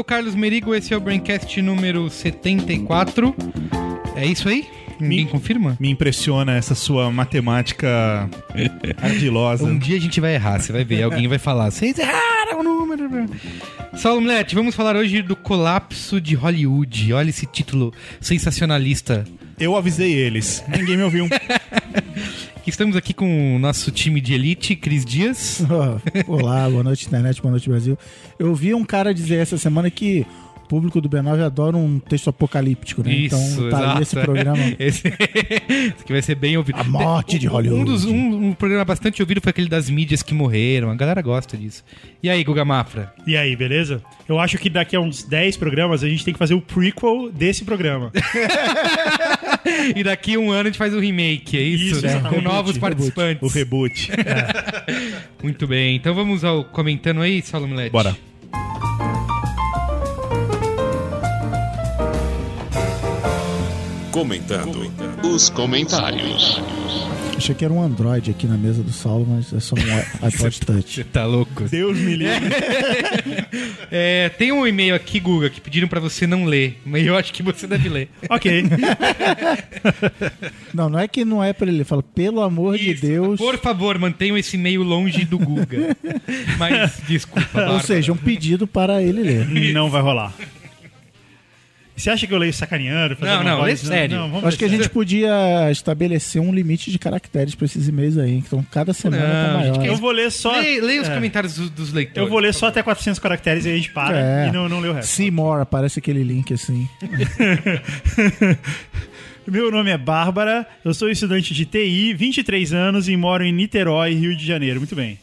sou o Carlos Merigo, esse é o Braincast número 74. É isso aí? Ninguém Me- confirma? Me impressiona essa sua matemática ardilosa. Um dia a gente vai errar, você vai ver. Alguém vai falar, vocês erraram o número. Saulo Milete, vamos falar hoje do colapso de Hollywood. Olha esse título sensacionalista. Eu avisei eles. Ninguém me ouviu. Estamos aqui com o nosso time de elite, Cris Dias. Olá, boa noite internet, boa noite Brasil. Eu vi um cara dizer essa semana que público do B9 adora um texto apocalíptico, né? Isso, então tá exato. aí esse programa. Esse, esse aqui vai ser bem ouvido. A morte de Hollywood. Um, dos, um, um programa bastante ouvido foi aquele das mídias que morreram. A galera gosta disso. E aí, Guga Mafra? E aí, beleza? Eu acho que daqui a uns 10 programas a gente tem que fazer o prequel desse programa. E daqui um ano a gente faz o remake, é isso? Isso. Com novos Reboot, participantes. O reboot. Muito bem. Então vamos ao comentando aí, Saulo Milete. Bora. Comentando os comentários. Achei que era um Android aqui na mesa do Saulo, mas é só um iPod Touch. Você tá louco? Deus me livre. É, tem um e-mail aqui, Guga, que pediram pra você não ler. Mas eu acho que você deve ler. ok. Não, não é que não é pra ele. Ele fala, pelo amor de Isso. Deus. Por favor, mantenham esse e-mail longe do Guga. Mas, desculpa. Ou Bárbara. seja, um pedido para ele ler. Não vai rolar. Você acha que eu leio sacaneando? Não, não, voz? lê sério. Não, acho que a gente podia estabelecer um limite de caracteres para esses e-mails aí. Então cada semana Não, tá a gente maior. quer- Eu vou ler só. Leia, leia os é, comentários do- dos leitores. Eu vou ler só até 400 caracteres e aí a gente para É. e não, não lê o resto. See more, aparece aquele link assim. Meu nome é Bárbara, eu sou estudante de TI, 23 anos e moro em Niterói, Rio de Janeiro. Muito bem.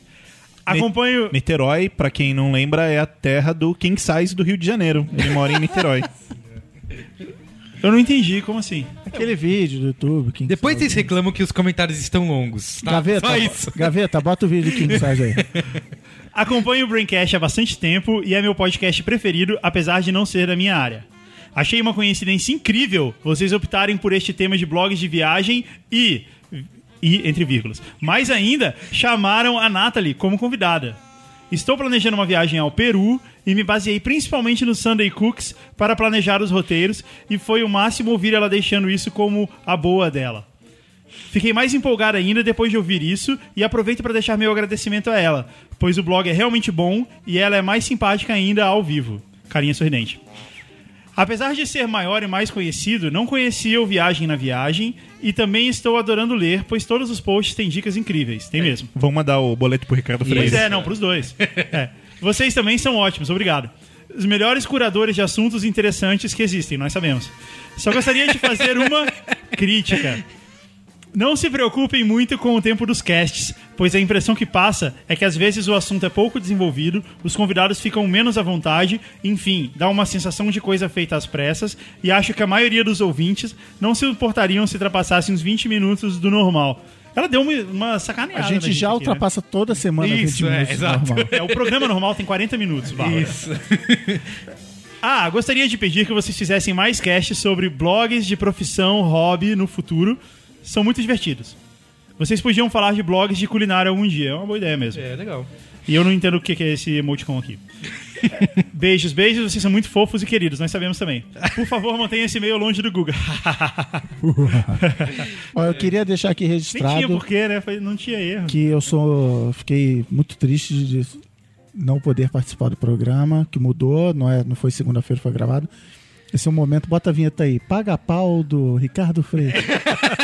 Acompanho. Niterói, pra quem não lembra, é a terra do King Size do Rio de Janeiro. Ele mora em Niterói. Eu não entendi, como assim? Aquele vídeo do YouTube. King Depois Size. vocês reclamam que os comentários estão longos. Tá? Gaveta, Só isso. Gaveta, bota o vídeo do King Size aí. Acompanho o Braincast há bastante tempo e é meu podcast preferido, apesar de não ser da minha área. Achei uma coincidência incrível vocês optarem por este tema de blogs de viagem e. e entre vírgulas. Mais ainda, chamaram a Natalie como convidada. Estou planejando uma viagem ao Peru e me baseei principalmente no Sunday Cooks para planejar os roteiros e foi o máximo ouvir ela deixando isso como a boa dela. Fiquei mais empolgado ainda depois de ouvir isso e aproveito para deixar meu agradecimento a ela, pois o blog é realmente bom e ela é mais simpática ainda ao vivo. Carinha sorridente. Apesar de ser maior e mais conhecido, não conhecia o Viagem na Viagem e também estou adorando ler, pois todos os posts têm dicas incríveis. Tem mesmo. Vamos mandar o boleto pro Ricardo Pois Freire. é, não, pros dois. É. Vocês também são ótimos, obrigado. Os melhores curadores de assuntos interessantes que existem, nós sabemos. Só gostaria de fazer uma crítica. Não se preocupem muito com o tempo dos casts, pois a impressão que passa é que às vezes o assunto é pouco desenvolvido, os convidados ficam menos à vontade, enfim, dá uma sensação de coisa feita às pressas, e acho que a maioria dos ouvintes não se importariam se ultrapassassem uns 20 minutos do normal. Ela deu uma, uma A sacaneada. na gente já aqui, né? ultrapassa toda semana Isso, 20 é, minutos. exato. normal. É, o programa normal tem 40 minutos, Bárbara. Isso. Ah, gostaria de pedir que vocês fizessem mais casts sobre blogs de profissão, hobby no futuro. São muito divertidos. Vocês podiam falar de blogs de culinária algum dia. É uma boa ideia mesmo. É, legal. E eu não entendo o que é esse emoticon aqui. beijos, beijos. Vocês são muito fofos e queridos. Nós sabemos também. Por favor, mantenha esse e-mail longe do Google. Ó, eu queria deixar aqui Nem tinha registrado porquê, né? Não tinha erro. que eu sou. Fiquei muito triste de não poder participar do programa, que mudou, não, é, não foi segunda-feira, foi gravado. Esse é o momento, bota a vinheta aí. Paga pau do Ricardo Freire.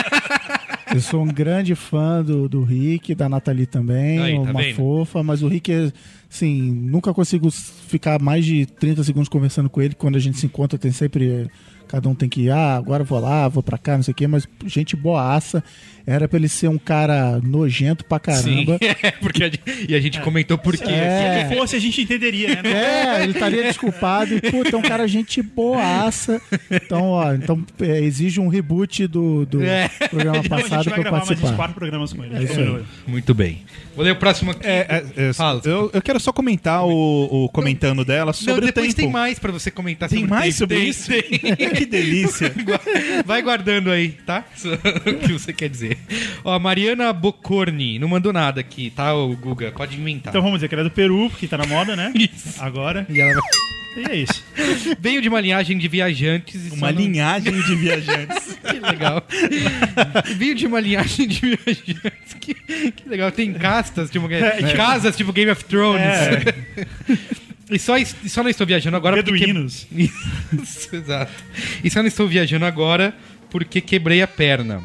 Eu sou um grande fã do, do Rick, da Nathalie também, Aí, tá uma vendo? fofa, mas o Rick, é, assim, nunca consigo ficar mais de 30 segundos conversando com ele. Quando a gente se encontra, tem sempre. Cada um tem que ir, ah, agora vou lá, vou pra cá, não sei o quê, mas gente boaça. Era pra ele ser um cara nojento pra Sim, caramba. é, porque a gente, e a gente comentou por quê. É. Se fosse, a gente entenderia, né? É, ele estaria desculpado. E, puta, é um cara gente boaça. Então, ó, então é, exige um reboot do, do É. programa Então a passado gente vai pra eu gravar mais uns participar. quatro programas com ele. É isso aí. Muito bem. Vou ler o próximo aqui. É, é, é, Fala. eu, eu quero só comentar o, o comentando dela Não, sobre o depois tempo. tem mais pra você comentar Tem sobre mais tempo. sobre Tem, isso? tem. que delícia. Vai guardando aí, tá? o que você quer dizer. Ó, a Mariana Bocorni não mandou nada aqui, tá, o Guga? Pode inventar. Então vamos dizer que ela é do Peru, porque tá na moda, né? Isso. Agora. E ela. E é isso. Venho de uma linhagem de viajantes. e Uma não- linhagem de viajantes. Que legal. Venho de uma linhagem de viajantes. Que, que legal. Tem castas, tipo, casas, tipo Game of Thrones. E só, e só não estou viajando agora porque... Beduínos. Isso, exato. E só não estou viajando agora porque quebrei a perna.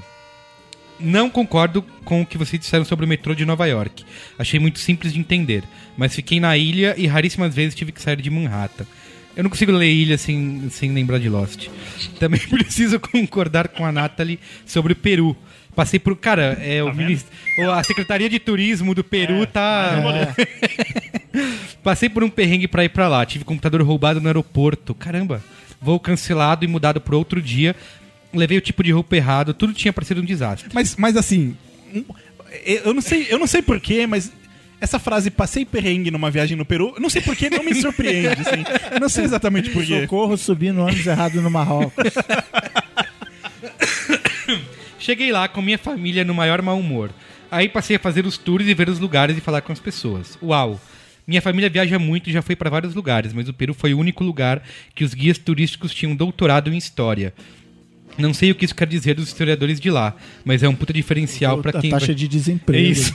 Não concordo com o que vocês disseram sobre o metrô de Nova York. Achei muito simples de entender. Mas fiquei na ilha e raríssimas vezes tive que sair de Manhattan. Eu não consigo ler ilha sem, sem lembrar de Lost. Também preciso concordar com a Natalie sobre o Peru. Passei por. Cara, é, o minis- o- a Secretaria de Turismo do Peru tá. Passei por um perrengue pra ir pra lá. Tive computador roubado no aeroporto. Caramba. Voo cancelado e mudado pro outro dia. Levei o tipo de roupa errado. Tudo tinha parecido um desastre. Mas, mas assim, eu não sei, eu não sei porquê, mas essa frase passei perrengue numa viagem no Peru, eu não sei porquê, não me surpreende, assim. Eu Não sei exatamente porquê. Socorro subindo no ônibus errado no Marrocos. Cheguei lá com minha família no maior mau humor. Aí passei a fazer os tours e ver os lugares e falar com as pessoas. Uau! Minha família viaja muito e já foi para vários lugares, mas o Peru foi o único lugar que os guias turísticos tinham doutorado em história. Não sei o que isso quer dizer dos historiadores de lá, mas é um puta diferencial para a quem taxa vai... de É desemprego. isso.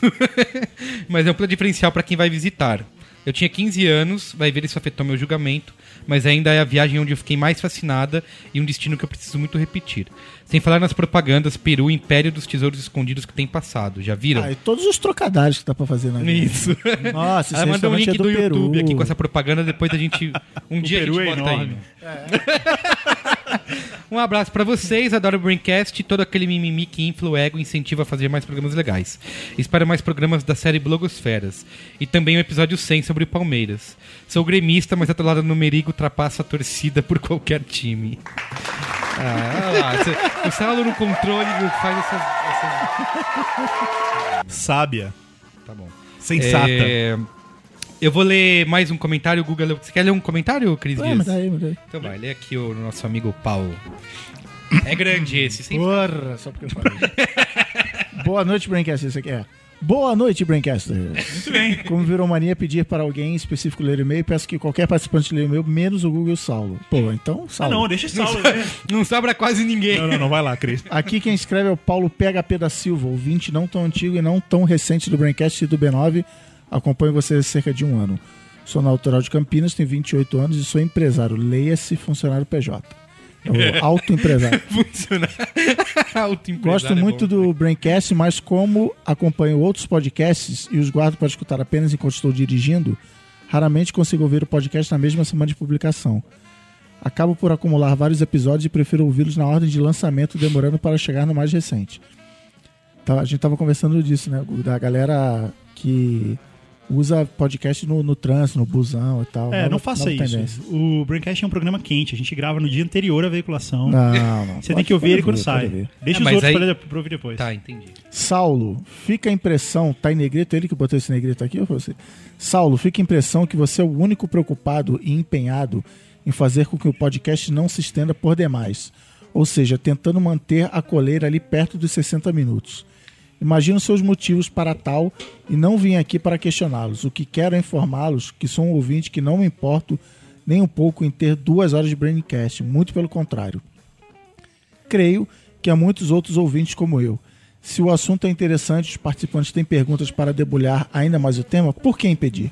mas é um puta diferencial para quem vai visitar. Eu tinha 15 anos, vai ver isso afetou meu julgamento, mas ainda é a viagem onde eu fiquei mais fascinada e um destino que eu preciso muito repetir. Sem falar nas propagandas Peru, Império dos Tesouros Escondidos que tem passado. Já viram? Ah, e todos os trocadilhos que dá pra fazer na vida. Isso. Nossa, Ela mandou um link é do, do, Peru. YouTube aqui com essa propaganda, depois a gente. Um dia Peru a é gente bota enorme. aí. Um abraço pra vocês, adoro o Braincast e todo aquele mimimi que infla o ego e incentiva a fazer mais programas legais. Espero mais programas da série Blogosferas. E também um episódio 100 sobre o Palmeiras. Sou gremista, mas atolado no Merigo ultrapassa a torcida por qualquer time. Ah, olha lá. O Saulo no controle faz essas. essas... Sábia, Tá bom. sensata. É, Eu vou ler mais um comentário, o Google. Você quer ler um comentário, Cris Ah, Dias? mas daí. Então vai, lê aqui o nosso amigo Paulo. É grande esse, sem Porra, só porque eu falei. Boa noite, Braincast. Isso aqui é. Boa noite, Braincasters. Muito bem. Como virou mania pedir para alguém em específico ler o e-mail, peço que qualquer participante leia o e-mail, menos o Google Saulo. Pô, então, Ah, Saulo. não, deixa Saulo ver. Não sobra quase ninguém. Não, não, não, vai lá, Cris. Aqui quem escreve é o Paulo PHP da Silva, ouvinte não tão antigo e não tão recente do Braincast e do B9. Acompanho vocês há cerca de um ano. Sou natural de Campinas, tenho 28 anos e sou empresário. Leia-se funcionário PJ. É o autoempresário. Funciona. Autoempresário Gosto é muito bom. do Braincast, mas como acompanho outros podcasts e os guardo para escutar apenas enquanto estou dirigindo, raramente consigo ouvir o podcast na mesma semana de publicação. Acabo por acumular vários episódios e prefiro ouvi-los na ordem de lançamento, demorando para chegar no mais recente. Tá, a gente tava conversando disso, né? Da galera que usa podcast no, no trânsito, no busão e tal. É, Nova- não faça isso. tendência. O Braincast é um programa quente. A gente grava no dia anterior à veiculação. Não, não. Você tem Pode- que ouvir ele quando pode sai. Deixa É, os outros aí- pra, pra ouvir depois. Tá, entendi. Saulo, fica a impressão, tá em negrito ele que botou esse negrito aqui ou foi você? Saulo, fica a impressão que você é o único preocupado e empenhado em fazer com que o podcast não se estenda por demais. Ou seja, tentando manter a coleira ali perto dos 60 minutos. Imagino seus motivos para tal e não vim aqui para questioná-los. O que quero é informá-los que sou um ouvinte que não me importo nem um pouco em ter duas horas de Braincast, muito pelo contrário creio que há muitos outros ouvintes como eu. Se o assunto é interessante, os participantes têm perguntas para debulhar ainda mais o tema, por que impedir?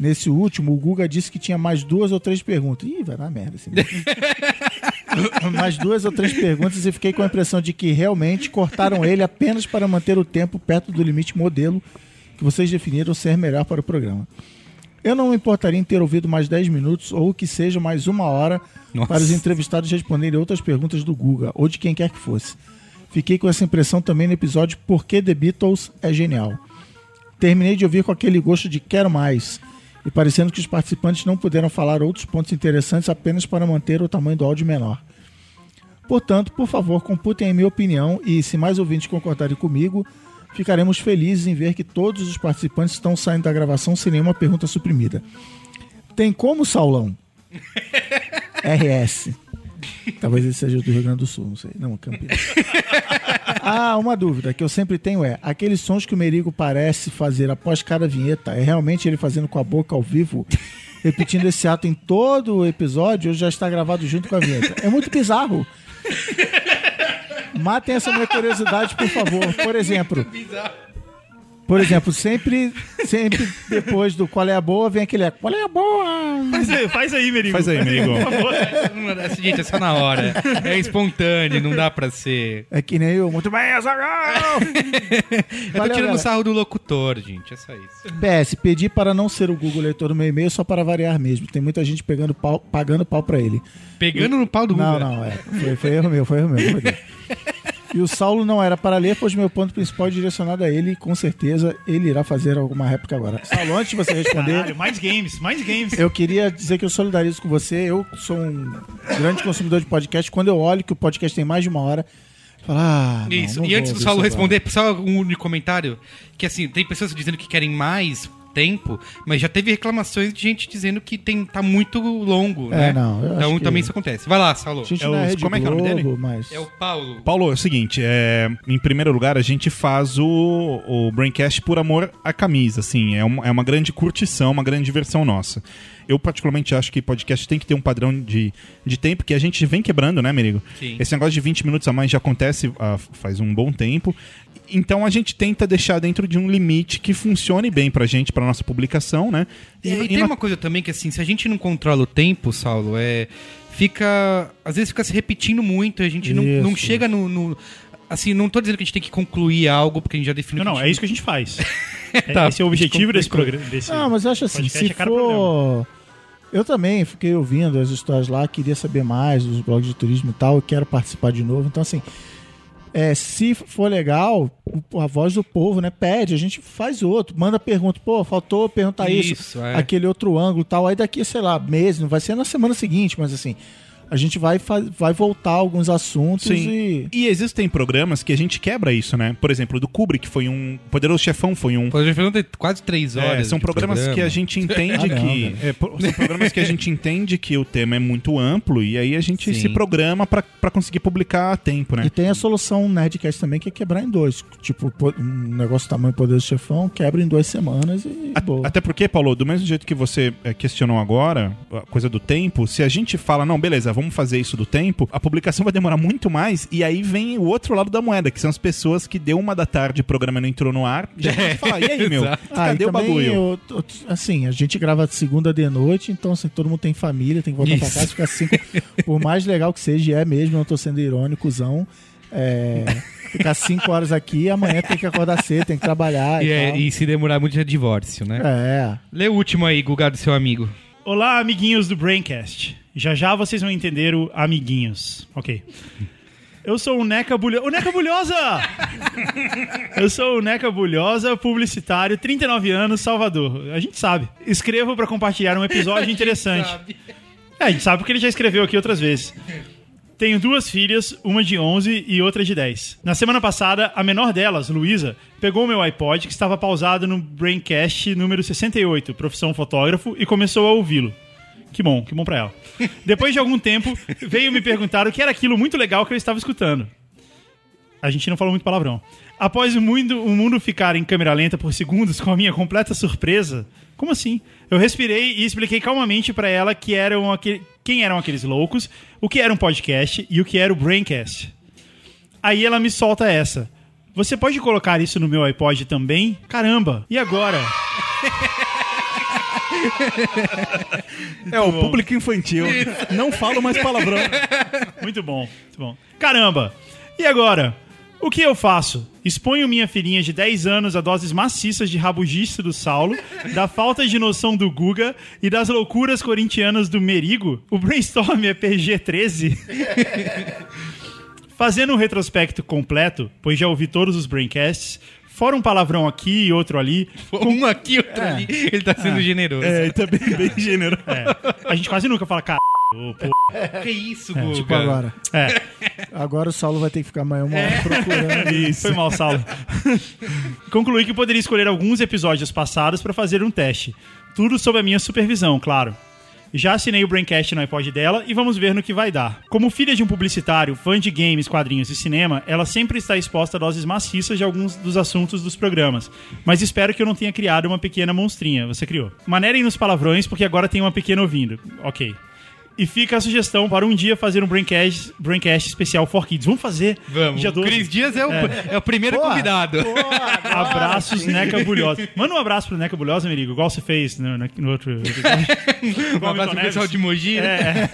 Nesse último, o Guga disse que tinha mais duas ou três perguntas. Ih, vai dar merda esse. mais duas ou três perguntas e fiquei com a impressão de que realmente cortaram ele apenas para manter o tempo perto do limite modelo que vocês definiram ser melhor para o programa. Eu não me importaria em ter ouvido mais 10 minutos ou que seja mais uma hora Nossa. para os entrevistados responderem outras perguntas do Guga ou de quem quer que fosse. Fiquei com essa impressão também no episódio Por que The Beatles é genial. Terminei de ouvir com aquele gosto de quero mais e parecendo que os participantes não puderam falar outros pontos interessantes apenas para manter o tamanho do áudio menor. Portanto, por favor, computem a minha opinião e, se mais ouvintes concordarem comigo, ficaremos felizes em ver que todos os participantes estão saindo da gravação sem nenhuma pergunta suprimida. Tem como, Saulão? RS. Talvez ele seja do Rio Grande do Sul, não sei. Não, Campinas. Ah, uma dúvida que eu sempre tenho é: aqueles sons que o Merigo parece fazer após cada vinheta, é realmente ele fazendo com a boca ao vivo? repetindo esse ato em todo o episódio, já está gravado junto com a vinheta. É muito bizarro. Matem essa minha curiosidade, por favor. Por exemplo, por exemplo, sempre, sempre depois do qual é a boa, vem aquele qual é a boa? Faz aí, faz aí, Merigo. Faz aí, Merigo. Por favor. Essa, gente, é só na hora. É espontâneo, não dá pra ser. É que nem eu. Muito bem, Azaghal! Eu tô Valeu, tirando galera. sarro do locutor, gente. É só isso. PS, pedi para não ser o Google leitor do meu e-mail só para variar mesmo. Tem muita gente pegando pau, pagando pau pra ele. Pegando no pau do Não, Google. não, é. Foi, foi erro meu, foi erro meu. não foi. E o Saulo não era para ler, pois meu ponto principal é direcionado a ele e com certeza ele irá fazer alguma réplica agora. Saulo, antes de você responder, Caralho, mais games, mais games. eu queria dizer que eu solidarizo com você. Eu sou um grande consumidor de podcast. Quando eu olho que o podcast tem mais de uma hora, falo, ah, não, Isso. não e antes do Saulo responder, só um único comentário. Que assim, tem pessoas dizendo que querem mais tempo, mas já teve reclamações de gente dizendo que tem, tá muito longo, É, né? não, Então que- também isso acontece. Vai lá, Saulo. Gente É é como é que é o nome Globo, mas... É o Paulo. Paulo, é o seguinte, é, em primeiro lugar, a gente faz o, o Braincast por amor à camisa, assim, é uma, é uma grande curtição, uma grande diversão nossa. Eu, particularmente, acho que podcast tem que ter um padrão de, de tempo que a gente vem quebrando, né, Merigo? Sim. Esse negócio de 20 minutos a mais já acontece ah, faz um bom tempo. Então a gente tenta deixar dentro de um limite que funcione bem pra gente, pra nossa publicação, né? E, e tem na- uma coisa também que assim, se a gente não controla o tempo, Saulo, é fica às vezes fica se repetindo muito, a gente não, não chega no, no- assim, não tô dizendo que a gente tem que concluir algo porque a gente já definiu. Não, não, a é gente- isso que a gente faz. É- Tá, Esse é o objetivo desse programa. Desse Ah, mas eu acho assim, podcast se for... Eu também fiquei ouvindo as histórias lá, queria saber mais dos blogs de turismo e tal, eu quero participar de novo. Então, assim, é, se for legal, a voz do povo, né, pede, a gente faz outro, manda pergunta, pô, faltou perguntar isso, Isso, é. aquele outro ângulo e tal. Aí daqui, sei lá, meses, não vai ser na semana seguinte, mas assim, a gente vai, vai voltar a alguns assuntos e... E existem programas que a gente quebra isso, né? Por exemplo, o do Kubrick foi um. Poderoso Chefão foi um. Gente falou de quase três É, horas. são de programas programa. que a gente entende Ah, não, que. velho. é, são programas que a gente entende que o tema é muito amplo e aí a gente Sim. se programa pra pra conseguir publicar a tempo, né? E tem a solução Nerdcast também, que é quebrar em dois. Tipo, po- um negócio tamanho poder do chefão, quebra em duas semanas e A- boa. Até porque, Paulo, do mesmo jeito que você é, questionou agora, a coisa do tempo, se a gente fala, não, beleza, vamos fazer isso do tempo, a publicação vai demorar muito mais, e aí vem o outro lado da moeda, que são as pessoas que deu uma da tarde o programa não entrou no ar, já a falar, e aí, meu, exato. Ah, cadê e o também, bagulho? eu- eu- assim, a gente grava segunda de noite, então assim, todo mundo tem família, tem que voltar pra Isso. casa, ficar cinco. Por mais legal que seja, é mesmo, eu não tô sendo irônicozão. É, ficar cinco horas aqui, amanhã tem que acordar cedo, tem que trabalhar e, E, é- tal. e se demorar muito é divórcio, né? É. Lê o último aí, Guga, do seu amigo. Olá, amiguinhos do Braincast. Já já vocês vão entender o amiguinhos. Ok. Eu sou o Neca Bulhosa. O Neca Bulhosa! Eu sou o Neca Bulhosa, publicitário, 39 anos, Salvador. A gente sabe. Escrevo pra compartilhar um episódio interessante. É, a gente sabe porque ele já escreveu aqui outras vezes. Tenho duas filhas, uma de 11 e outra de 10. Na semana passada, a menor delas, Luísa, pegou o meu iPod que estava pausado no Braincast número 68, profissão fotógrafo, e começou a ouvi-lo. Que bom, que bom pra ela. Depois de algum tempo, veio me perguntar o que era aquilo muito legal que eu estava escutando. A gente não falou muito palavrão. Após o mundo, o mundo ficar em câmera lenta por segundos, com a minha completa surpresa, como assim? Eu respirei e expliquei calmamente pra ela que eram aquele, quem eram aqueles loucos, o que era um podcast e o que era o Braincast. Aí ela me solta essa. Você pode colocar isso no meu iPod também? Caramba! E agora? É o público infantil. Não falo mais palavrão. Muito bom, muito bom. Caramba! E agora? O que eu faço? Exponho minha filhinha de 10 anos a doses maciças de rabugice do Saulo, da falta de noção do Guga e das loucuras corintianas do Merigo? O brainstorm é PG-13? Fazendo um retrospecto completo, pois já ouvi todos os braincasts, fora um palavrão aqui e outro ali, Um aqui, outro ali. Ele tá sendo generoso. É, tá bem, bem gênero. a gente quase nunca fala pô. Que isso, Guga? Tipo agora. É, Agora o Saulo vai ter que ficar amanhã uma hora procurando. Isso. Foi mal, Saulo. Concluí que poderia escolher alguns episódios passados para fazer um teste. Tudo sob a minha supervisão, claro. Já assinei o Braincast no iPod dela e vamos ver no que vai dar. Como filha de um publicitário, fã de games, quadrinhos e cinema, ela sempre está exposta a doses maciças de alguns dos assuntos dos programas. Mas espero que eu não tenha criado uma pequena monstrinha. Você criou. Manerem nos palavrões, porque agora tem uma pequena ouvindo. Ok. E fica a sugestão para um dia fazer um Braincast, Braincast especial for Kids. Vamos fazer. Vamos. Dia o 12. Cris Dias é o, é. o primeiro Boa. convidado. Abraços, Neca Bulhosa. Manda um abraço pro Neca Bulhosa, Merigo, igual você fez no, no outro. Um abraço pro pessoal de Mogi. né?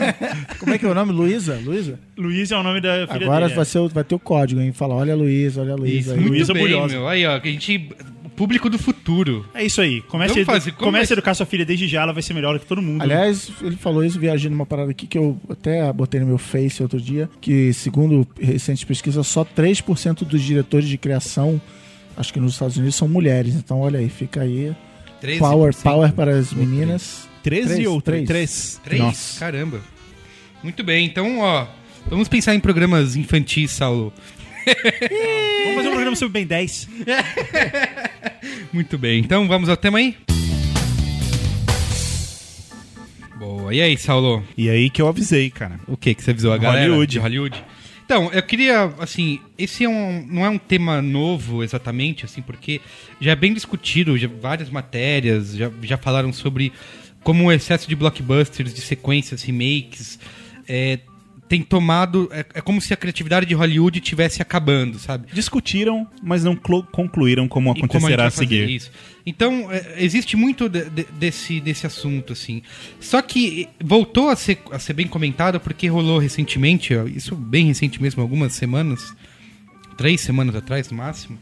Como é que é o nome? Luísa? Luísa? Luiz é o nome da filha Agora dele. vai, ser, vai ter o código, hein? Fala, olha a Luísa, olha a Luísa. Luísa Bulhosa. meu. Aí, ó, que a gente... Público do futuro. É isso aí. Comece, Vamos fazer- comece vai- a educar sua filha desde já, ela vai ser melhor que todo mundo. Aliás, ele falou isso viajando numa parada aqui que eu até botei no meu Face outro dia, que segundo recentes pesquisas, só 3% dos diretores de criação, acho que nos Estados Unidos, são mulheres. Então, olha aí, fica aí. 13%. Power, power para as meninas. 13 Três, ou três. 3? Três? Nossa. Caramba. Muito bem, então, ó... Vamos pensar em programas infantis, Saulo. Vamos fazer um programa sobre Ben 10. Muito bem, então vamos ao tema aí? Boa, e aí, Saulo? E aí que eu avisei, cara. O que que você avisou a galera Hollywood. Hollywood? Então, eu queria, assim, esse é um, não é um tema novo exatamente, assim, porque já é bem discutido, já, várias matérias já, já falaram sobre como o excesso de blockbusters, de sequências, remakes, é, tem tomado. É, é como se a criatividade de Hollywood estivesse acabando, sabe? Discutiram, mas não concluíram como E como acontecerá a, fazer seguir. Isso. Então, é, existe muito de- de- desse, desse assunto, assim. Só que voltou a ser, a ser bem comentado porque rolou recentemente, isso bem recente mesmo, algumas semanas, três semanas atrás no máximo,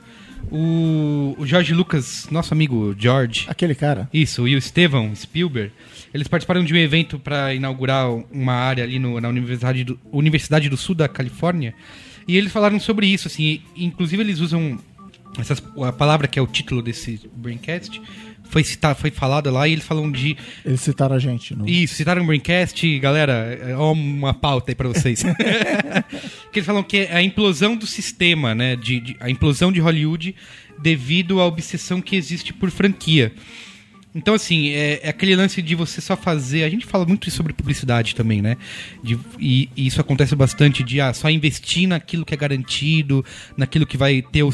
o, o George Lucas, nosso amigo George, Aquele cara. isso, e o Steven Spielberg, eles participaram de um evento para inaugurar uma área ali no- na Universidade do, Universidade do Sul da Califórnia. E eles falaram sobre isso, assim. Inclusive, eles usam essas, a palavra que é o título desse Braincast. Foi, citar, foi falada lá e eles falam de. Eles citaram a gente. No... Isso, citaram o Braincast, galera, ó uma pauta aí pra vocês. que eles falam que é a implosão do sistema, né? De, de- a implosão de Hollywood devido à obsessão que existe por franquia. Então, assim, é, é aquele lance de você só fazer. A gente fala muito sobre publicidade também, né? De- e, e isso acontece bastante de ah, só investir naquilo que é garantido, naquilo que vai ter o,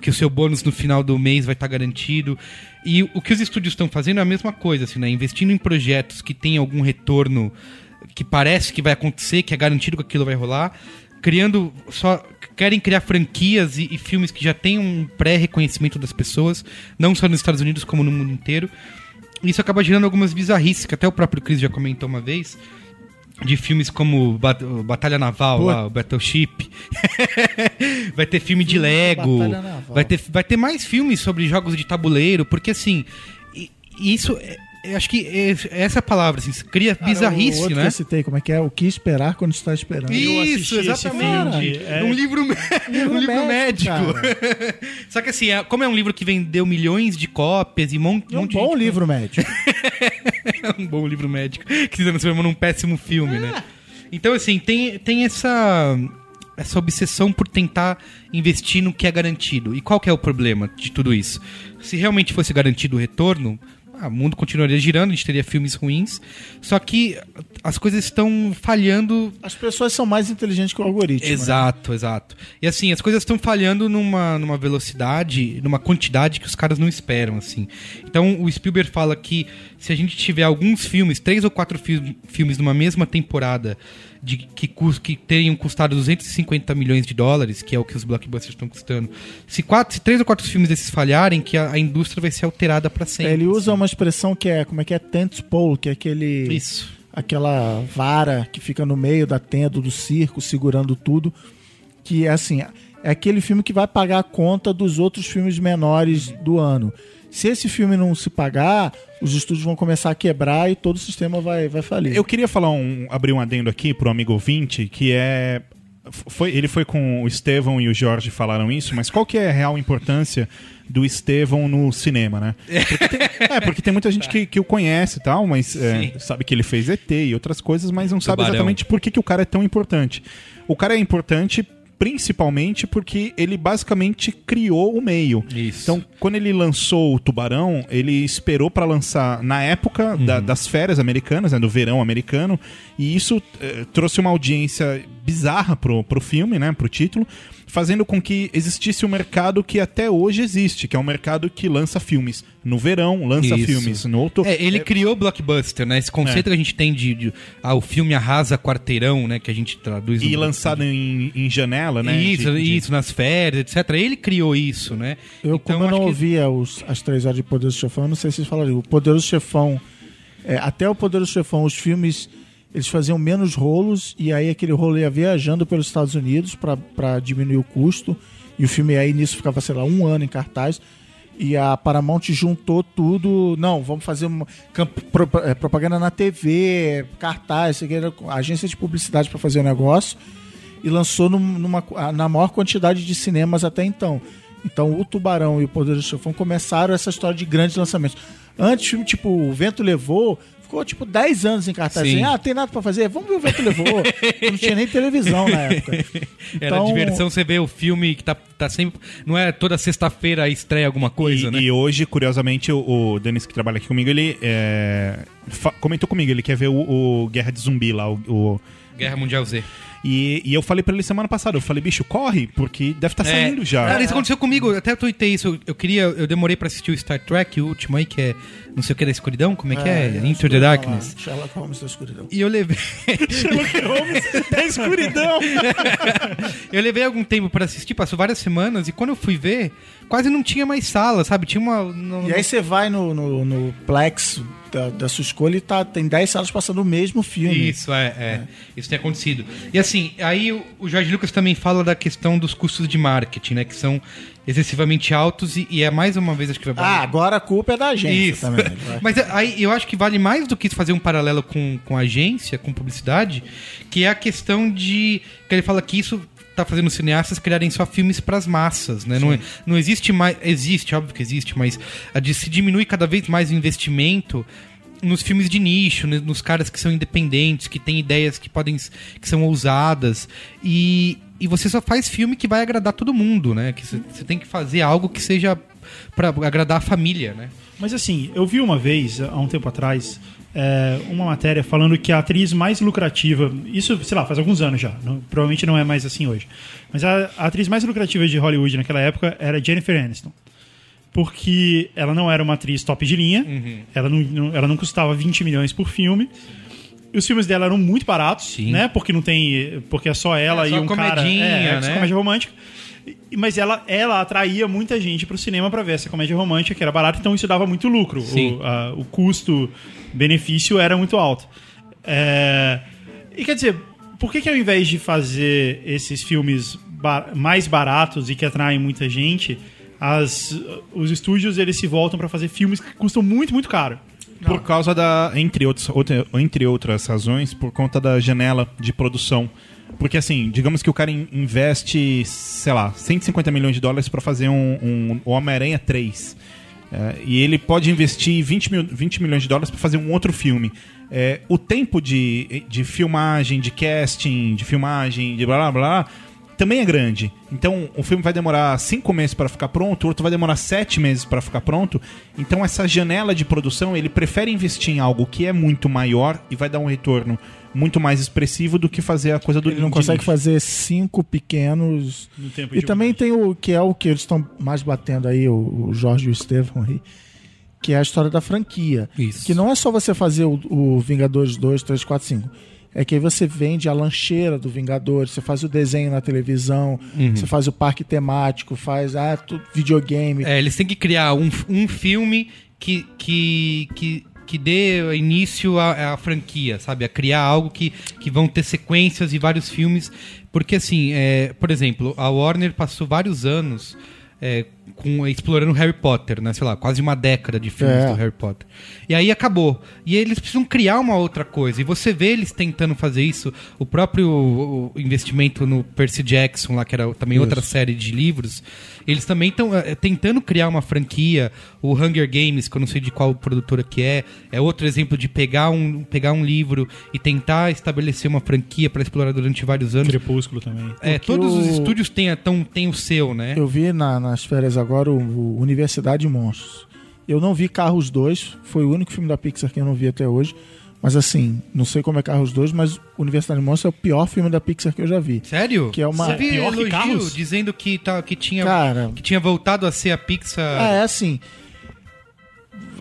que o seu bônus no final do mês vai estar garantido. E o que os estúdios estão fazendo é a mesma coisa, assim, né? Investindo em projetos que têm algum retorno que parece que vai acontecer, que é garantido que aquilo vai rolar, criando só querem criar franquias e, e filmes que já têm um pré-reconhecimento das pessoas, não só nos Estados Unidos como no mundo inteiro. Isso acaba gerando algumas bizarrices que até o próprio Chris já comentou uma vez. De filmes como Bat- Batalha Naval, lá, o Battleship. vai ter filme de Lego. Batalha Naval. Vai ter, vai ter mais filmes sobre jogos de tabuleiro, porque assim. Isso. é- acho que é, é essa palavra, assim, cria Cara, o bizarrice, outro né? que eu citei, como é que é? O que esperar quando está esperando. Isso, exatamente. é. Um livro, um livro médico. Só que assim, é- como é um livro que vendeu milhões de cópias e mon- É um monte bom de livro médico. É um bom livro médico que se transformou num péssimo filme, né? Então, assim, tem, tem essa, essa obsessão por tentar investir no que é garantido. E qual que é o problema de tudo isso? Se realmente fosse garantido o retorno, ah, o mundo continuaria girando, a gente teria filmes ruins. Só que as coisas estão falhando As pessoas são mais inteligentes que o algoritmo. né? Exato, exato. E assim, as coisas estão falhando numa, numa velocidade, numa quantidade que os caras não esperam, assim. Então o Spielberg fala que se a gente tiver alguns filmes, três ou quatro fi- filmes numa mesma temporada, de, que, que teriam custado 250 milhões de dólares, que é o que os blockbusters estão custando, se, quatro, se três ou quatro filmes desses falharem, que a, a indústria vai ser alterada pra sempre. É, Ele usa uma expressão que é, como é que é? Tent pole, que é aquele... Isso. Aquela vara que fica no meio da tenda do circo, segurando tudo. Que é assim, é aquele filme que vai pagar a conta dos outros filmes menores do ano. Se esse filme não se pagar, os estúdios vão começar a quebrar e todo o sistema vai, vai falir. Eu queria falar um, abrir um adendo aqui pro amigo ouvinte, que é foi, ele foi com o Estevão e o Jorge falaram isso, mas qual que é a real importância do Estevão no cinema, né? Porque tem, é, porque tem muita gente que, que o conhece e tal, mas é, sabe que ele fez ET e outras coisas, mas não sabe Tubarão. exatamente por que, que o cara é tão importante. O cara é importante principalmente porque ele basicamente criou o meio. Isso. Então, quando ele lançou o Tubarão, ele esperou pra lançar na época da- das férias americanas, né, do verão americano, e isso eh, trouxe uma audiência bizarra pro, pro filme, né, pro título, fazendo com que existisse um mercado que até hoje existe, que é um mercado que lança filmes no verão, lança Isso. filmes no outubro. É, ele criou o blockbuster, né? Esse conceito É. que a gente tem de, de- ah, o filme arrasa quarteirão, né? Que a gente traduz E lançado em, em janela, né? Isso, de- de- isso, nas férias, etc. Ele criou isso, né? Eu, como eu não que- ouvia os, as três horas de Poderoso Chefão, eu não sei se vocês falariam. O Poderoso Chefão, é, até o Poderoso Chefão, os filmes, eles faziam menos rolos, e aí aquele rolo ia viajando pelos Estados Unidos pra diminuir o custo, e o filme aí nisso ficava, sei lá, um ano em cartaz. E a Paramount juntou tudo. Não, vamos fazer uma pro- é, propaganda na TV, cartaz, agência de publicidade para fazer o negócio e lançou num- numa, na maior quantidade de cinemas até então. Então o Tubarão e o Poder do Chefão começaram essa história de grandes lançamentos. Antes, filme tipo O Vento Levou, ficou tipo 10 anos em cartaz. Assim, ah, tem nada pra fazer? Vamos ver O Vento Levou. Não tinha nem televisão na época. Era Então, diversão você ver o filme que tá, tá sempre. Não é toda sexta-feira estreia alguma coisa, e, né? e hoje, curiosamente, o, o Denis que trabalha aqui comigo, ele é, comentou comigo, ele quer ver o, o Guerra de Zumbi lá, o, o- Guerra Mundial Z. e, e eu falei pra ele semana passada, eu falei, bicho, corre, porque deve estar saindo já. É. Cara, isso aconteceu comigo, eu até tuitei isso. Eu, eu queria, eu demorei pra assistir o Star Trek, o último aí, que é não sei o que da escuridão, como é que é? Into the Darkness. lá, Sherlock Holmes da escuridão. E eu levei. da escuridão. eu levei algum tempo pra assistir, passou várias semanas, e quando eu fui ver, quase não tinha mais sala, sabe? Tinha uma. no- E aí você vai no, no, no Plex da, da sua escolha e tá, tem 10 salas passando o mesmo filme. Isso, é, é, Isso tem acontecido. E assim, aí o, o Jorge Lucas também fala da questão dos custos de marketing, né? Que são excessivamente altos e, e é mais uma vez, acho que vai Ah, agora a culpa é da agência Isso. também. vai. Mas aí eu acho que vale mais do que fazer um paralelo com, com agência, com publicidade, que é a questão de. que ele fala que isso tá fazendo cineastas criarem só filmes pras massas, né? Não, é- não existe mais. Existe, óbvio que existe, mas a de, se diminui cada vez mais o investimento nos filmes de nicho, né, nos caras que são independentes, que têm ideias que podem que são ousadas e, e você só faz filme que vai agradar todo mundo, né? Que você tem que fazer algo que seja pra agradar a família, né? Mas assim, eu vi uma vez, há um tempo atrás, é, uma matéria falando que a atriz mais lucrativa, isso, sei lá, faz alguns anos já, não- provavelmente não é mais assim hoje, mas a, a atriz mais lucrativa de Hollywood naquela época era Jennifer Aniston. Porque ela não era uma atriz top de linha, ela, não, não- ela não custava 20 milhões por filme. E os filmes dela eram muito baratos, Sim. né? Porque não tem. Porque é só ela É, e só um cara. É, é né? comédia romântica. E- Mas ela, ela atraía muita gente pro cinema pra ver essa comédia romântica, que era barata, então isso dava muito lucro. Sim. O, a- o custo-benefício era muito alto. É, E quer dizer, por que, que ao invés de fazer esses filmes ba- mais baratos e que atraem muita gente, as, os estúdios eles se voltam pra fazer filmes que custam muito, muito caro? Por causa da, entre, outros, outra- entre outras razões, por conta da janela de produção. Porque assim, digamos que o cara in- investe, sei lá, 150 milhões de dólares pra fazer um, um Homem-Aranha 3. É, e ele pode investir 20, mil, 20 milhões de dólares pra fazer um outro filme. É, o tempo de, de filmagem, de casting, de filmagem, de blá blá blá, também é grande. Então, o filme vai demorar cinco meses para ficar pronto, o outro vai demorar sete meses para ficar pronto. Então, essa janela de produção, ele prefere investir em algo que é muito maior e vai dar um retorno muito mais expressivo do que fazer a coisa do Ele não consegue nicho. fazer cinco pequenos. No tempo E de também tem o que é o que eles estão mais batendo aí, o, o Jorge e o Estevão aí, que é a história da franquia. Isso. Que não é só você fazer o, o Vingadores 2, 3, 4, 5. É que aí você vende a lancheira do Vingadores, você faz o desenho na televisão, Uhum. você faz o parque temático, faz ah, tu- videogame. É, eles têm que criar um, um filme que, que, que, que dê início à, à franquia, sabe? A criar algo que, que vão ter sequências e vários filmes. Porque, assim, é, por exemplo, a Warner passou vários anos é, com, explorando Harry Potter, né? Sei lá, quase uma década de filmes É. do Harry Potter. E aí acabou. E eles precisam criar uma outra coisa. E você vê eles tentando fazer isso. O próprio investimento no Percy Jackson, lá, que era também outra série de livros. Eles também estão tentando criar uma franquia. O Hunger Games, que eu não sei de qual produtora que é, é outro exemplo de pegar um, pegar um livro e tentar estabelecer uma franquia para explorar durante vários anos. Crepúsculo também. É, Porque todos os estúdios têm, a- tão, têm o seu, né? Eu vi na- nas férias agora o, o Universidade de Monstros. Eu não vi Carros 2, foi o único filme da Pixar que eu não vi até hoje. Mas assim, não sei como é Carros 2, mas Universidade de Monstros é o pior filme da Pixar que eu já vi. Sério? Que é uma- Você viu Pior que Carros? dizendo que, tá, que, tinha, Cara, que tinha voltado a ser a Pixar. é assim.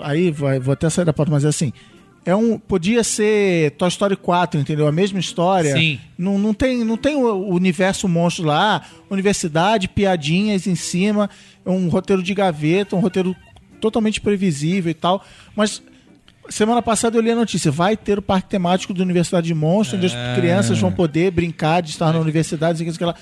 Aí vai, vou até sair da pauta, mas é assim. É um, podia ser Toy Story 4, entendeu? A mesma história. Sim. Não, não tem, não tem o o universo monstro lá, universidade, piadinhas em cima, é um roteiro de gaveta, um roteiro totalmente previsível e tal. Mas semana passada eu li a notícia: vai ter o parque temático da Universidade de Monstros, onde É. as crianças vão poder brincar de estar na universidade, isso aqui, isso aqui lá.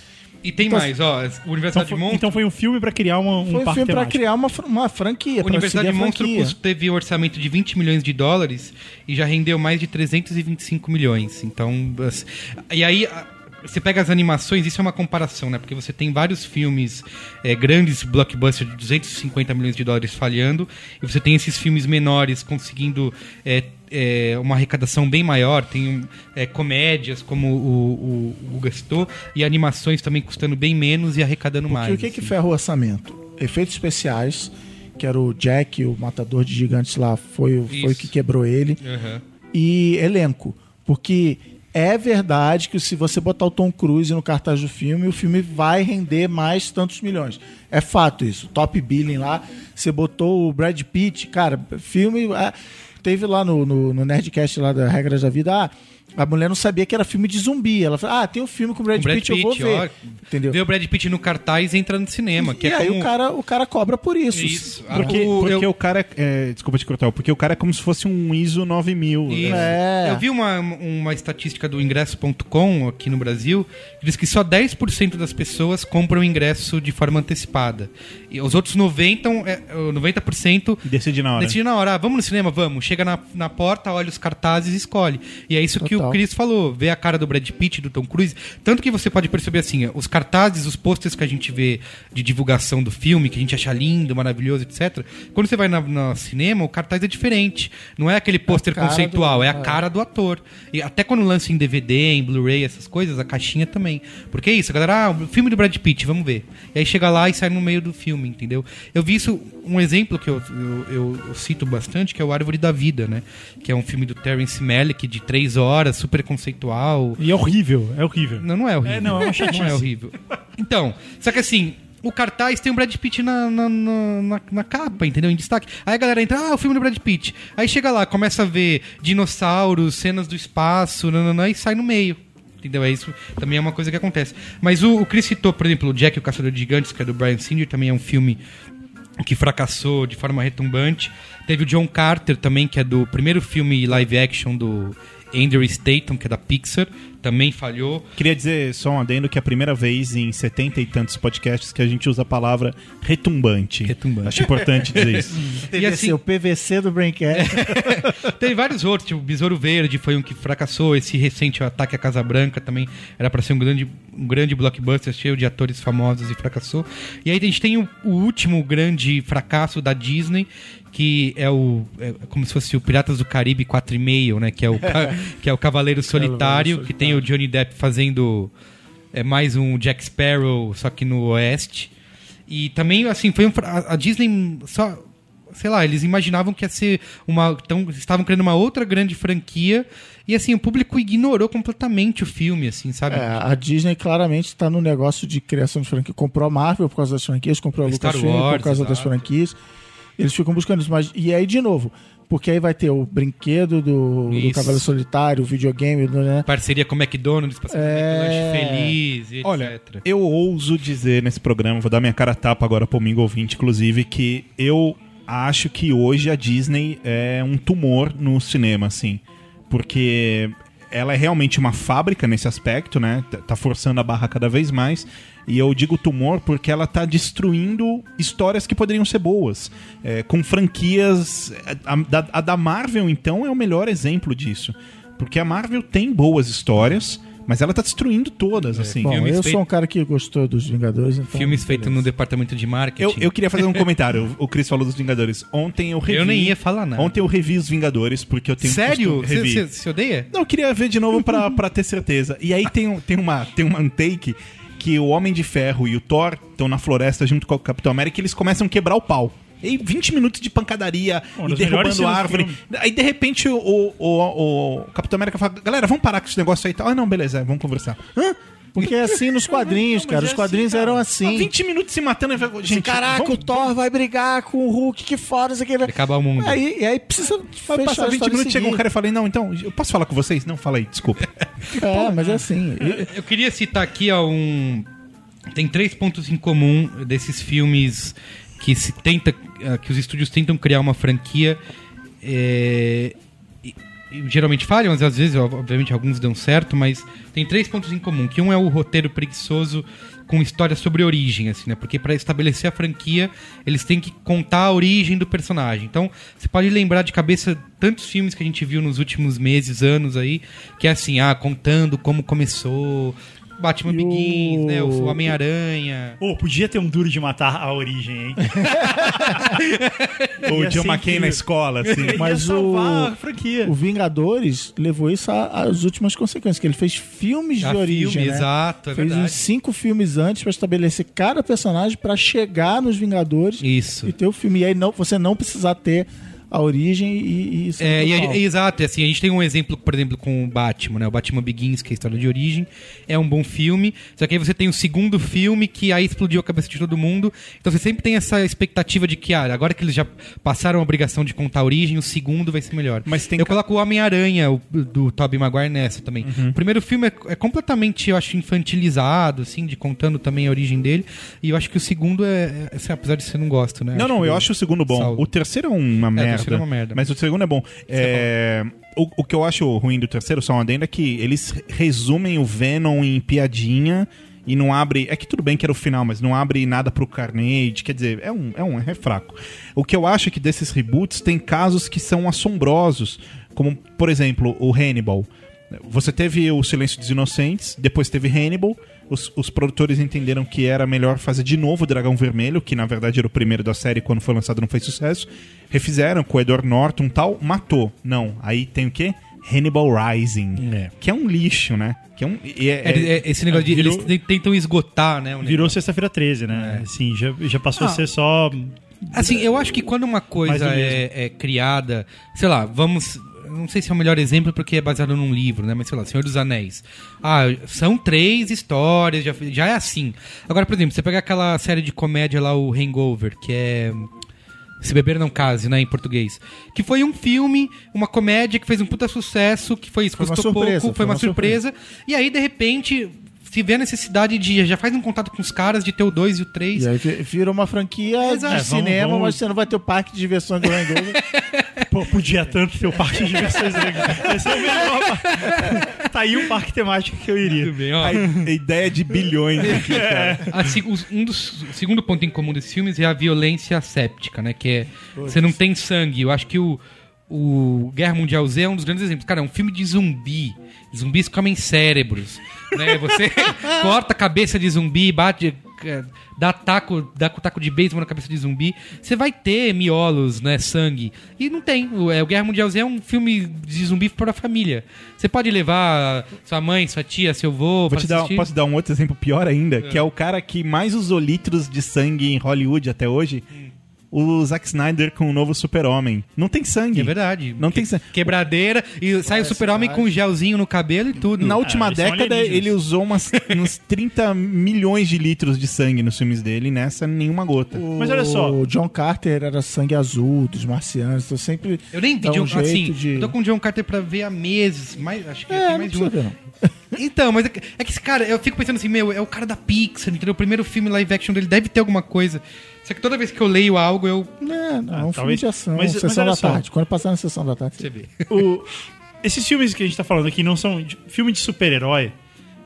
E tem Então, mais, ó. O Então Universidade foi, de Monstros. então foi um filme pra criar uma, um Foi um parque filme para criar uma, uma franquia. Universidade de cus- teve um orçamento de 20 milhões de dólares e já rendeu mais de 325 milhões. Então, e aí você pega as animações, isso é uma comparação, né? Porque você tem vários filmes é, grandes blockbusters de 250 milhões de dólares falhando e você tem esses filmes menores conseguindo é, é, uma arrecadação bem maior. Tem é, comédias como o, o, o Guga citou e animações também custando bem menos e arrecadando Porque mais. o que, que assim. ferra o orçamento? Efeitos especiais, que era o Jack, o matador de gigantes lá, foi, o- foi o que quebrou ele. Aham. E elenco. Porque é verdade que se você botar o Tom Cruise no cartaz do filme, o filme vai render mais tantos milhões. É fato isso. Top billing lá, você botou o Brad Pitt, cara, filme. ah, teve lá no, no, no Nerdcast lá da Regras da Vida, ah, a mulher não sabia que era filme de zumbi. Ela falou, ah, tem um filme com o Brad, Brad Pitt, eu vou ver. ó, Entendeu? Vê o Brad Pitt no cartaz e entra no cinema. Que e é aí como... o, cara, o cara cobra por isso. Isso. Porque, O- porque eu- o cara. É, desculpa te cortar, porque o cara é como se fosse um ISO 9000. Isso. É. Eu vi uma, uma estatística do ingresso.com aqui no Brasil que diz que só 10% das pessoas compram o ingresso de forma antecipada. E os outros 90%, é, o 90% Decide na hora. decide na hora. Ah, vamos no cinema? Vamos. Chega na, na porta, olha os cartazes e escolhe. E é isso que o Total. Chris falou. Vê a cara do Brad Pitt, do Tom Cruise. Tanto que você pode perceber assim, os cartazes, os posters que a gente vê de divulgação do filme, que a gente acha lindo, maravilhoso, etc. Quando você vai na- no cinema, o cartaz é diferente. Não é aquele pôster conceitual, do- é a é. cara do ator. E até quando lança em DVD, em Blu-ray, essas coisas, a caixinha também. Porque é isso, a galera, ah, o filme do Brad Pitt, vamos ver. E aí chega lá e sai no meio do filme, entendeu? Eu vi isso, um exemplo que eu, eu, eu- eu cito bastante, que é o Árvore da Vida, né? Que é um filme do Terence Malick de três horas, super conceitual. E é horrível, é horrível. Não, não é horrível. É, não, é uma chatice. Não é horrível. Então, só que assim, o cartaz tem o Brad Pitt na, na, na, na- na capa, entendeu? Em destaque. Aí a galera entra, ah, o filme do Brad Pitt. Aí chega lá, começa a ver dinossauros, cenas do espaço, nananã, e sai no meio. Entendeu? É isso também é uma coisa que acontece. Mas o, o Chris citou, por exemplo, o Jack e o Caçador de Gigantes, que é do Brian Singer, também é um filme que fracassou de forma retumbante. Teve o John Carter também, que é do primeiro filme live action do Andrew Statham, que é da Pixar, também falhou. Queria dizer só um adendo que é a primeira vez em setenta e tantos podcasts que a gente usa a palavra retumbante. Retumbante. Acho importante dizer isso. PVC, assim- o PVC do Braincast. Tem vários outros, tipo Besouro Verde foi um que fracassou, esse recente o Ataque à Casa Branca também era pra ser um grande, um grande blockbuster cheio de atores famosos e fracassou. E aí a gente tem o, o último grande fracasso da Disney, que é o é como se fosse o Piratas do Caribe 4,5, né, que é o que é o Cavaleiro Solitário, que tem o Johnny Depp fazendo é mais um Jack Sparrow, só que no oeste. E também assim, foi um a- a Disney só sei lá, eles imaginavam que ia ser uma. Então, estavam criando uma outra grande franquia. E assim, o público ignorou completamente o filme, assim, sabe? É, a Disney claramente está no negócio de criação de franquia. Comprou a Marvel por causa das franquias, comprou a Star Lucasfilm Wars, por causa das exato. franquias. Eles ficam buscando isso. Mas, e aí, de novo, porque aí vai ter o brinquedo do, do. Cavaleiro Solitário, o videogame, né? Parceria com o McDonald's pra ser É. Lanche Feliz, e Olha, etc. eu ouso dizer nesse programa, vou dar minha cara a tapa agora pro Mingo ouvinte, inclusive, que eu acho que hoje a Disney é um tumor no cinema, assim. Porque ela é realmente uma fábrica nesse aspecto, né? T- Tá forçando a barra cada vez mais. E eu digo tumor porque ela tá destruindo histórias que poderiam ser boas. É, com franquias. A, a da- a da Marvel, então, é o melhor exemplo disso. Porque a Marvel tem boas histórias, mas ela tá destruindo todas, assim. Bom, eu sou um cara que gostou dos Vingadores, então... Filmes feitos no departamento de marketing. Eu, eu queria fazer um comentário. O Chris falou dos Vingadores. Ontem eu revi. Eu nem ia falar nada. Ontem eu revi os Vingadores, porque eu tenho Sério? revi. Você odeia? Não, eu queria ver de novo pra, pra ter certeza. E aí tem, um- tem, uma, tem uma take que o Homem de Ferro e o Thor estão na floresta junto com o Capitão América e eles começam a quebrar o pau. E aí, 20 minutos de pancadaria Uma e derrubando árvore. Aí, de repente, o, o, o, o Capitão América fala: Galera, vamos parar com esse negócio aí e tal. Ah, não, beleza, é, vamos conversar. Hã? Porque é assim nos quadrinhos, cara. é Os quadrinhos assim, eram assim. 20 minutos se matando. e Assim, Gente, Caraca, vamos- o Thor vai brigar com o Hulk, que foda, isso aqui. Vai acabar o mundo. Aí, e aí precisa Vai fechar passar a 20 história e minutos, chega um cara e fala: Não, então, eu posso falar com vocês? Não, fala aí, desculpa. É, mas é assim. E- Eu queria citar aqui ó, um. Tem três pontos em comum desses filmes que se tenta. ah, que os estúdios tentam criar uma franquia. é, geralmente falham, mas às vezes, ob- obviamente, alguns dão certo, mas tem três pontos em comum. Que um é o roteiro preguiçoso com história sobre origem, assim, né? Porque para estabelecer a franquia, eles têm que contar a origem do personagem. Então, você pode lembrar de cabeça tantos filmes que a gente viu nos últimos meses, anos aí, que é assim, ah, contando como começou, Batman E o- Begins, né? O Homem-Aranha. Pô, podia ter um duro de matar a origem, hein? Ou o John McCain na escola, assim. Mas o- a franquia. O Vingadores levou isso às últimas consequências, que ele fez filmes de Ah, origem, filme, né? exato, é fez verdade. uns cinco filmes antes pra estabelecer cada personagem pra chegar nos Vingadores Isso. e ter o filme. E aí não, você não precisar ter a origem e, e isso. É, e a- exato, assim, a gente tem um exemplo, por exemplo, com o Batman, né? O Batman Begins, que é a história de origem, é um bom filme, só que aí você tem o segundo filme que aí explodiu a cabeça de todo mundo. Então você sempre tem essa expectativa de que, ah, agora que eles já passaram a obrigação de contar a origem, o segundo vai ser melhor. Mas tem Eu coloco o Homem-Aranha, do Tobey Maguire, nessa também. Uhum. O primeiro filme é, é completamente, eu acho, infantilizado, assim, de contando também a origem dele. E eu acho que o segundo é, é- assim, apesar de você não gosta, né? Não, não, que eu acho o segundo bom. O terceiro é uma merda. Terceiro é uma merda. Mas o segundo é bom. É, O, o que eu acho ruim do terceiro, só um adendo, é que eles resumem o Venom em piadinha e não abre. É que tudo bem que era o final, mas não abre nada pro Carnage. Quer dizer, é um, é um é fraco. O que eu acho é que desses reboots tem casos que são assombrosos. Como, por exemplo, o Hannibal. Você teve o Silêncio dos Inocentes, depois teve Hannibal. Os, os produtores entenderam que era melhor fazer de novo o Dragão Vermelho, que na verdade era o primeiro da série, quando foi lançado não fez sucesso. Refizeram com o Edward Norton tal, matou. Não, aí tem o quê? Hannibal Rising, É. que é um lixo, né? Que é um, e é- É, é- esse negócio de. virou- Eles te- tentam esgotar, né? Virou sexta-feira 13, né? Assim, já, já passou Ah. a ser só. Assim, eu acho que quando uma coisa é, é criada, sei lá, vamos. Não sei se é o melhor exemplo porque é baseado num livro, né? Mas sei lá, Senhor dos Anéis. Ah, são três histórias, já, já é assim. Agora, por exemplo, você pega aquela série de comédia lá, o Hangover, que é. Se Beber Não Case, né, em português. Que foi um filme, uma comédia que fez um puta sucesso, que foi, Foi uma custou surpresa, pouco, foi, foi uma, uma surpresa. E aí, de repente, se vê a necessidade de. Já faz um contato com os caras de ter o 2 e o 3. E aí vi- vira uma franquia Exato. de É, cinema, vamos- mas você não vai ter o parque de diversões do Hangover. Pô, podia tanto ter o parque de diversões legal. Esse é o melhor. tá aí um parque temático que eu iria. Tudo bem, ó. a, ideia de bilhões aqui, cara. A se- os- um dos, o segundo ponto em comum desses filmes é a violência séptica, né? Que é. Você não tem sangue. Eu acho que o, o Guerra Mundial Z é um dos grandes exemplos. Cara, é um filme de zumbi. Zumbis comem cérebros. Né? Você corta a cabeça de zumbi, bate. eh, Dá taco, dá taco de beisebol na cabeça de zumbi. Você vai ter miolos, né? Sangue. E não tem. O, é, o Guerra Mundial Z é um filme de zumbi para a família. Você pode levar sua mãe, sua tia, seu avô. Vou te dar, posso dar um outro exemplo pior ainda? Que é o cara que mais usou litros de sangue em Hollywood até hoje. O Zack Snyder com o novo Super-Homem. Não tem sangue. É verdade. Não tem sangue. Quebradeira e sai o super-homem com um gelzinho no cabelo e tudo. Na última são década, ele usou umas, uns 30 milhões de litros de sangue nos filmes dele, e nessa nenhuma gota. Mas olha só. O John Carter era sangue azul dos marcianos. Então sempre. Eu nem vi dá um John, jeito assim, de- eu tô com o John Carter pra ver há meses, mais, acho que É, tem não mais de um. não. Então, mas é que, é que esse cara, eu fico pensando assim, meu, é o cara da Pixar, entendeu? O primeiro filme live action dele deve ter alguma coisa. Só que toda vez que eu leio algo, eu. Não, não, Ah, é um filme talvez- de ação. mas- mas sessão olha da só. tarde. Quando passar na sessão da tarde. Você vê. O, esses filmes que a gente tá falando aqui não são de- filme de super-herói.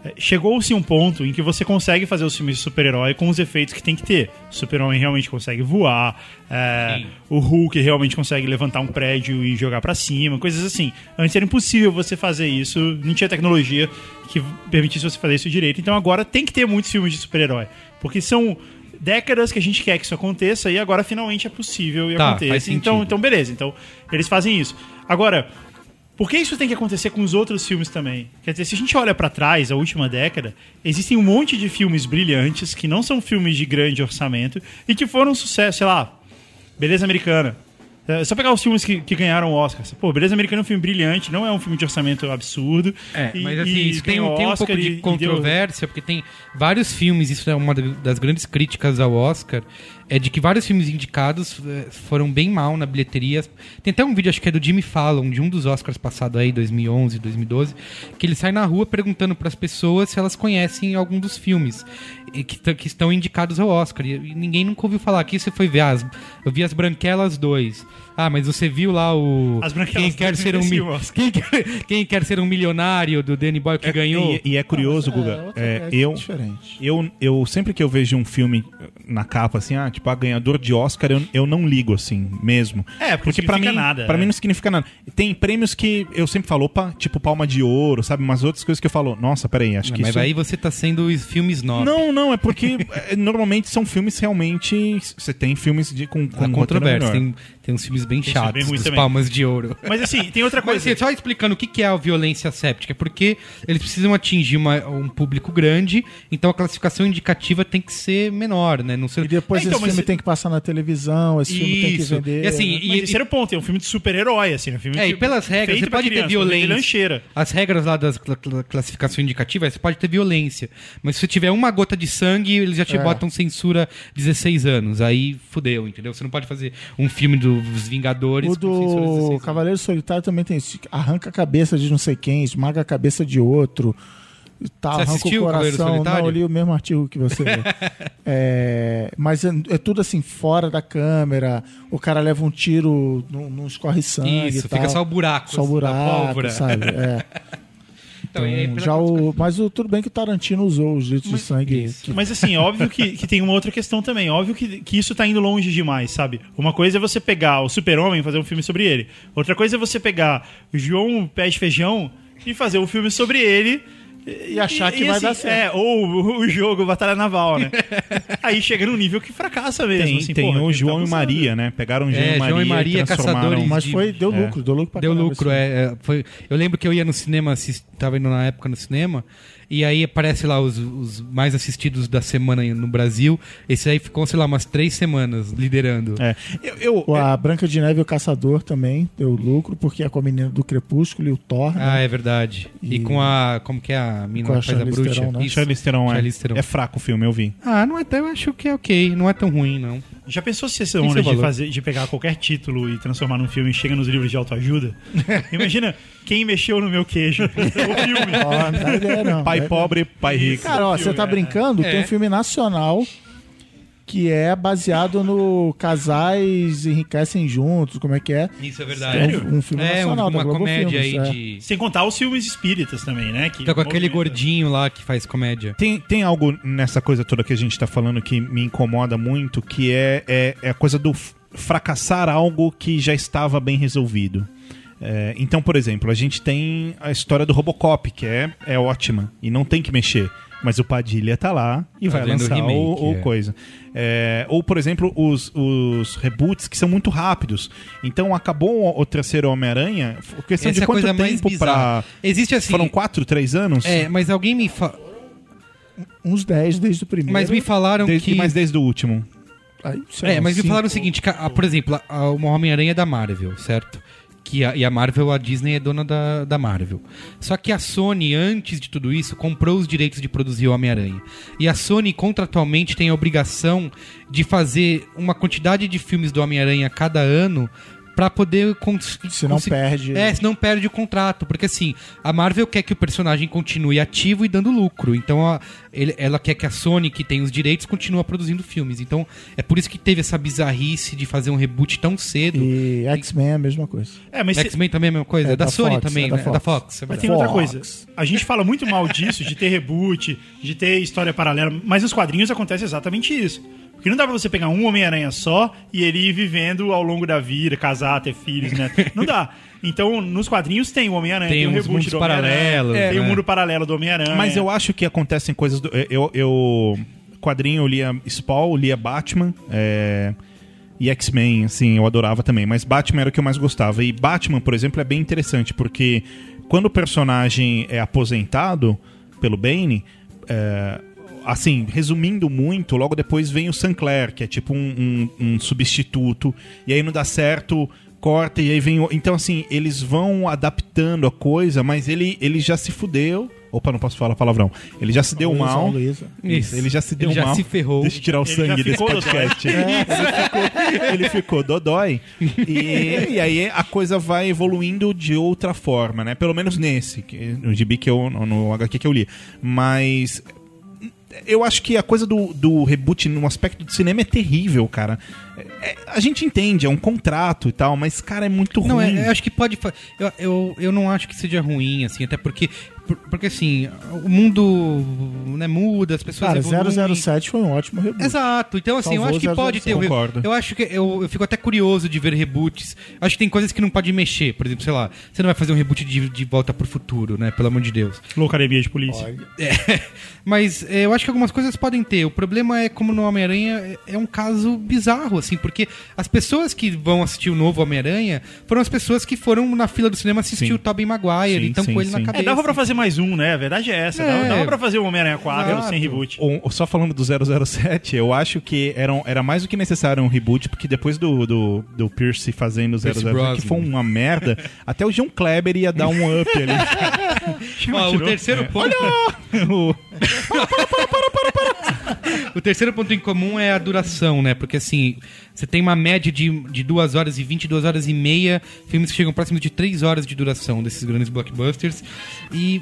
É, Chegou-se um ponto em que você consegue fazer os filmes de super-herói com os efeitos que tem que ter. O super-homem realmente consegue voar, é, o Hulk realmente consegue levantar um prédio e jogar pra cima, coisas assim. Antes era impossível você fazer isso, não tinha tecnologia que permitisse você fazer isso direito. Então agora tem que ter muitos filmes de super-herói. Porque são décadas que a gente quer que isso aconteça e agora finalmente é possível e Tá, sentido. Então, então, beleza. Então, eles fazem isso. Agora, por que isso tem que acontecer com os outros filmes também? Quer dizer, se a gente olha pra trás, a última década, existem um monte de filmes brilhantes que não são filmes de grande orçamento e que foram um sucesso, sei lá, Beleza Americana. É só pegar os filmes que, que ganharam o Oscar. Pô, Beleza Americana é um filme brilhante, não é um filme de orçamento absurdo. É, E- mas assim, isso tem, um- tem um pouco e- de e deu- controvérsia, porque tem vários filmes, isso é uma das grandes críticas ao Oscar, é de que vários filmes indicados eh, foram bem mal na bilheteria. Tem até um vídeo, acho que é do Jimmy Fallon, de um dos Oscars passados aí, 2011, 2012, que ele sai na rua perguntando para as pessoas se elas conhecem algum dos filmes que, que estão indicados ao Oscar. E, ninguém nunca ouviu falar. Aqui você foi ver, as, eu vi as Branquelas 2. Ah, mas você viu lá o... As Quem quer 2 ser um... mi-. Quem quer, quem quer ser um milionário do Danny Boyle que ganhou? E, e é curioso, É, Guga. é, coisa eu, diferente. eu, eu sempre que eu vejo um filme na capa, assim, ah, tipo, a ganhador de Oscar, eu, eu não ligo, assim, mesmo. É, porque não pra significa mim, nada, Pra é. mim não significa nada. Tem prêmios que eu sempre falo, opa, tipo Palma de Ouro, sabe? Mas outras coisas que eu falo, nossa, peraí, acho Não, que mas isso... aí você tá sendo os filmes novos. Não, não, é porque é, normalmente são filmes realmente. Você tem filmes de, com, com um controvérsia. melhor. Tem, tem uns filmes bem filmes chatos, bem ruins dos também. Palmas de Ouro. Mas assim, tem outra Mas coisa. assim, só explicando o que é a violência séptica, porque eles precisam atingir uma- um público grande, então a classificação indicativa tem que ser menor, né? Não ser... E depois É, então, esse mas filme se- tem que passar na televisão, esse filme tem que Isso. vender. E assim, né? Mas e- esse era o ponto, é um filme de super-herói, assim, um filme É, que- e pelas regras, feito você pode criança, ter uma violência. lancheira. As regras lá cla- classificação indicativa, você pode ter violência. Mas se você tiver uma gota de sangue, eles já te É. botam censura 16 anos. Aí fudeu, entendeu? Você não pode fazer um filme dos Vingadores O com censura 16 do. Cavaleiro Solitário também tem isso. Arranca a cabeça de não sei quem, esmaga a cabeça de outro. Tá, Você arranca assistiu o o coração. Solitário? Não, eu li o mesmo artigo que você. É, mas é, é tudo assim, fora da câmera. O cara leva um tiro, não, não escorre sangue. Isso, fica só o buraco Só o da buraco, sabe? É. Então, aí, Então, já o, mas o, tudo bem que o Tarantino usou os litros de sangue. isso. que- Mas assim, óbvio que, que tem uma outra questão também. Óbvio que, que isso tá indo longe demais, sabe? Uma coisa é você pegar o Super-Homem e fazer um filme sobre ele. Outra coisa é você pegar o João Pé de Feijão e fazer um filme sobre ele. E achar que vai dar certo. É, ou o, jogo Batalha Naval, né? Aí chega num nível que fracassa mesmo. Tem, assim, tem porra, o João tá e? Maria, né? Pegaram o João, É, e Maria, João e Maria, caçadores Mas foi, deu é. lucro, deu lucro pra Deu caramba lucro, esse é, é, foi, eu lembro que eu ia no cinema, assist, tava indo na época no cinema, e aí aparece lá os, os mais assistidos da semana no Brasil. Esse aí ficou, sei lá, umas três semanas liderando. É. Eu, eu- O- A Branca de Neve e o Caçador também deu lucro, porque é com a menina do Crepúsculo e o Thor. né? Ah, é verdade. E, E- com a. Como que é a mina Com a que faz a bruxa? Né? Isso. Charlize Theron, é. Charlize Theron. É fraco o filme, eu vi. Ah, não é, eu acho que é ok. Não é tão ruim, não. Já pensou se essa onda de, fazer, de pegar qualquer título e transformar num filme e chega nos livros de autoajuda? Imagina quem mexeu no meu queijo. o filme. Ó, não ideia, não. Pai É- pobre, pai rico. Cara, ó, você tá brincando? Tem um filme nacional que é baseado no casais enriquecem juntos, como é que é? Isso é Sério? Um- um filme é, nacional da uma Globo comédia Filmes, aí é. de. Sem contar os filmes espíritas também, né? Que Tá com aquele movimenta. gordinho lá que faz comédia. Tem, tem algo nessa coisa toda que a gente tá falando que me incomoda muito, que é, é, é a coisa do fracassar algo que já estava bem resolvido. É, então, por exemplo, a gente tem a história do Robocop, que é, é ótima, e não tem que mexer. Mas o Padilha tá lá e vai Fazendo lançar remake, o, o é. coisa. É, ou, por exemplo, os, os reboots que são muito rápidos. Então, acabou o, o terceiro Homem-Aranha, questão Essa de é quanto tempo pra... Existe assim. Foram quatro, três anos? É, mas alguém me fa... Uns 10 desde o primeiro. Mas me falaram Desde, que. Mas desde o último. Aí, É, mas me cinco. falaram o seguinte, que, ah, por exemplo, a- o Homem-Aranha é da Marvel, certo? Que a, e a Marvel, a Disney é dona da, da Marvel. Só que a Sony, antes de tudo isso, comprou os direitos de produzir o Homem-Aranha. E a Sony, contratualmente, tem a obrigação de fazer uma quantidade de filmes do Homem-Aranha cada ano pra poder... Se não perde. É, se não perde o contrato. Porque assim, a Marvel quer que o personagem continue ativo e dando lucro. Então a- ele- ela quer que a Sony, que tem os direitos, continue produzindo filmes. Então é por isso que teve essa bizarrice de fazer um reboot tão cedo. E X-Men é a mesma coisa. É, mas, se- X-Men também é a mesma coisa. É É da, da Sony Fox, também, é da né? É da Fox. É Mas tem outra coisa. A gente fala muito mal disso, de ter reboot, de ter história paralela, mas nos quadrinhos acontece exatamente isso. Porque não dá pra você pegar um Homem-Aranha só e ele ir vivendo ao longo da vida, casar, ter filhos, né? Não dá. Então, nos quadrinhos tem o Homem-Aranha, Tem tem, o reboot mundos do Homem-Aranha, paralelos, tem o né? mundo paralelo do Homem-Aranha. Mas eu acho que acontecem coisas. Do, eu, eu. Quadrinho eu lia Spawn, lia Batman. é, e X-Men, assim, eu adorava também. Mas Batman era o que eu mais gostava. E Batman, por exemplo, é bem interessante, porque quando o personagem é aposentado pelo Bane. é, assim, resumindo muito, logo depois vem o Sinclair, que é tipo um, um- um substituto. E aí não dá certo. Corta e aí vem. o- Então, assim, eles vão adaptando a coisa, mas ele, ele já se fudeu. Opa, não posso falar palavrão. Ele já se deu Luísa, mal. Isso, ele já se deu Ele já mal. se ferrou. Deixa eu tirar o Ele sangue já desse podcast. ele, ficou, ele ficou dodói. E, e aí a coisa vai evoluindo de outra forma, né? Pelo menos nesse, que- no gibi que eu. no, no HQ que eu li. Mas. Eu acho que a coisa do, do reboot no aspecto do cinema é terrível, cara. É- a gente entende, é um contrato e tal, mas, cara, é muito ruim. Não, é, eu acho que pode. Eu, eu, eu não acho que seja ruim, assim, até porque. Por- Porque assim, o mundo né, muda, as pessoas. Cara, evoluem. 007 foi um ótimo reboot. Exato, então assim, eu Salvou acho que pode 007. ter Concordo. Eu acho que eu, eu fico até curioso de ver reboots. Acho que tem coisas que não pode mexer, por exemplo, sei lá, você não vai fazer um reboot de, de volta pro futuro, né? Pelo amor de Deus. Loucademia de polícia. É, mas é, eu acho que algumas coisas podem ter. O problema é como no Homem-Aranha é, é um caso bizarro, assim, porque as pessoas que vão assistir o novo Homem-Aranha foram as pessoas que foram na fila do cinema assistir Sim. o Tobey Maguire Sim, e estão sim, com ele sim. na É, cabeça. dava pra fazer mais um, né? A verdade é essa. Dava, É. dava pra fazer o Homem-Aranha 4 Exato. sem reboot. O- só falando do 007, eu acho que era, um- era mais do que necessário um reboot, porque depois do, do, do Pierce fazendo o 007, Brosnan. que foi uma merda, até o John Kleber ia dar um up ali. Ó, o terceiro ponto. O- O terceiro ponto em comum é a duração, né? Porque assim, você tem uma média de, de 2 horas e 20, 2 horas e meia, filmes que chegam próximo de 3 horas de duração desses grandes blockbusters. E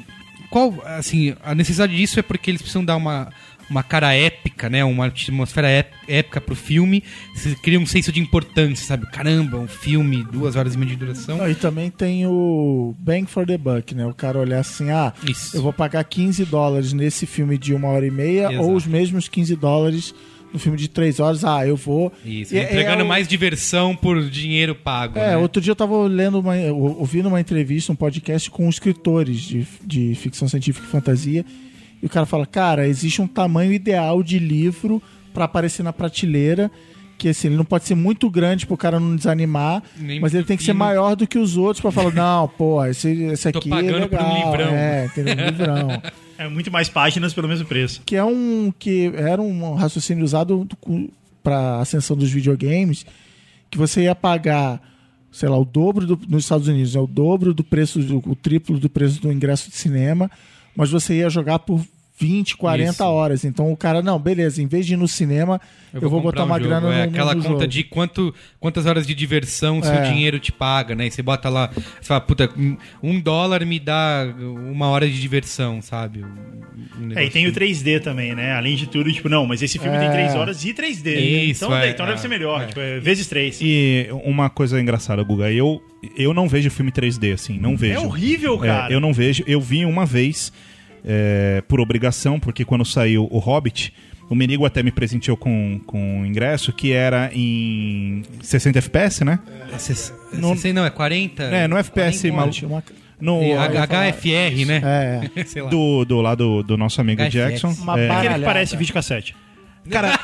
qual, assim, a necessidade disso é porque eles precisam dar uma, uma cara épica, né? Uma atmosfera ép- épica pro filme. Você cria um senso de importância, sabe? Caramba, um filme, 2 horas e meia de duração. Não, e também tem o Bang for the Buck, né? O cara olhar assim, ah, Isso. eu vou pagar 15 dólares nesse filme de uma hora e meia Exato. ou os mesmos 15 dólares no filme de 3 horas. Ah, eu vou. Isso, E é- entregando é mais diversão por dinheiro pago. É, né? outro dia eu tava lendo uma, ou- ouvindo uma entrevista, um podcast com escritores de, de ficção científica e fantasia. E o cara fala, cara, existe um tamanho ideal de livro pra aparecer na prateleira. Que assim, ele não pode ser muito grande pro cara não desanimar, Nem mas ele tem que ser maior do que os outros pra falar, não, pô, esse, esse Tô aqui pagando é por um legal. livrão. É, tem um livrão. É muito mais páginas pelo mesmo preço. que é um que era um raciocínio usado para ascensão dos videogames, que você ia pagar, sei lá, o dobro do, nos Estados Unidos, é o dobro do preço, do, o triplo do preço do ingresso de cinema, mas você ia jogar por 20, 40 Isso. horas. Então o cara, não, beleza, em vez de ir no cinema, eu, vou, comprar botar um uma jogo. grana É no, aquela no conta jogo. de quanto, quantas horas de diversão seu É. dinheiro te paga, né? E você bota lá, você fala, puta, um- dólar me dá uma hora de diversão, sabe? Um- É, e tem o negocinho. 3D também, né? Além de tudo, tipo, não, mas esse filme tem É. 3 horas e 3D. Isso, então, é, então é, deve ser melhor, é. tipo, é, vezes 3. E uma coisa engraçada, Guga, eu, eu não vejo filme 3D, assim, não vejo. É horrível, É, cara. eu não vejo. Eu vi uma vez é, por obrigação, porque quando saiu o Hobbit, o Menigo até me presenteou com, com um ingresso que era em 60 FPS, né? É, Não- cê- não, é 40? É, no FPS, 40? maluco. Uma, No, E HFR, né? é, Sei lá. do, do lado do nosso amigo HFX. Jackson. Uma É, Aquele que parece videocassete. Cara,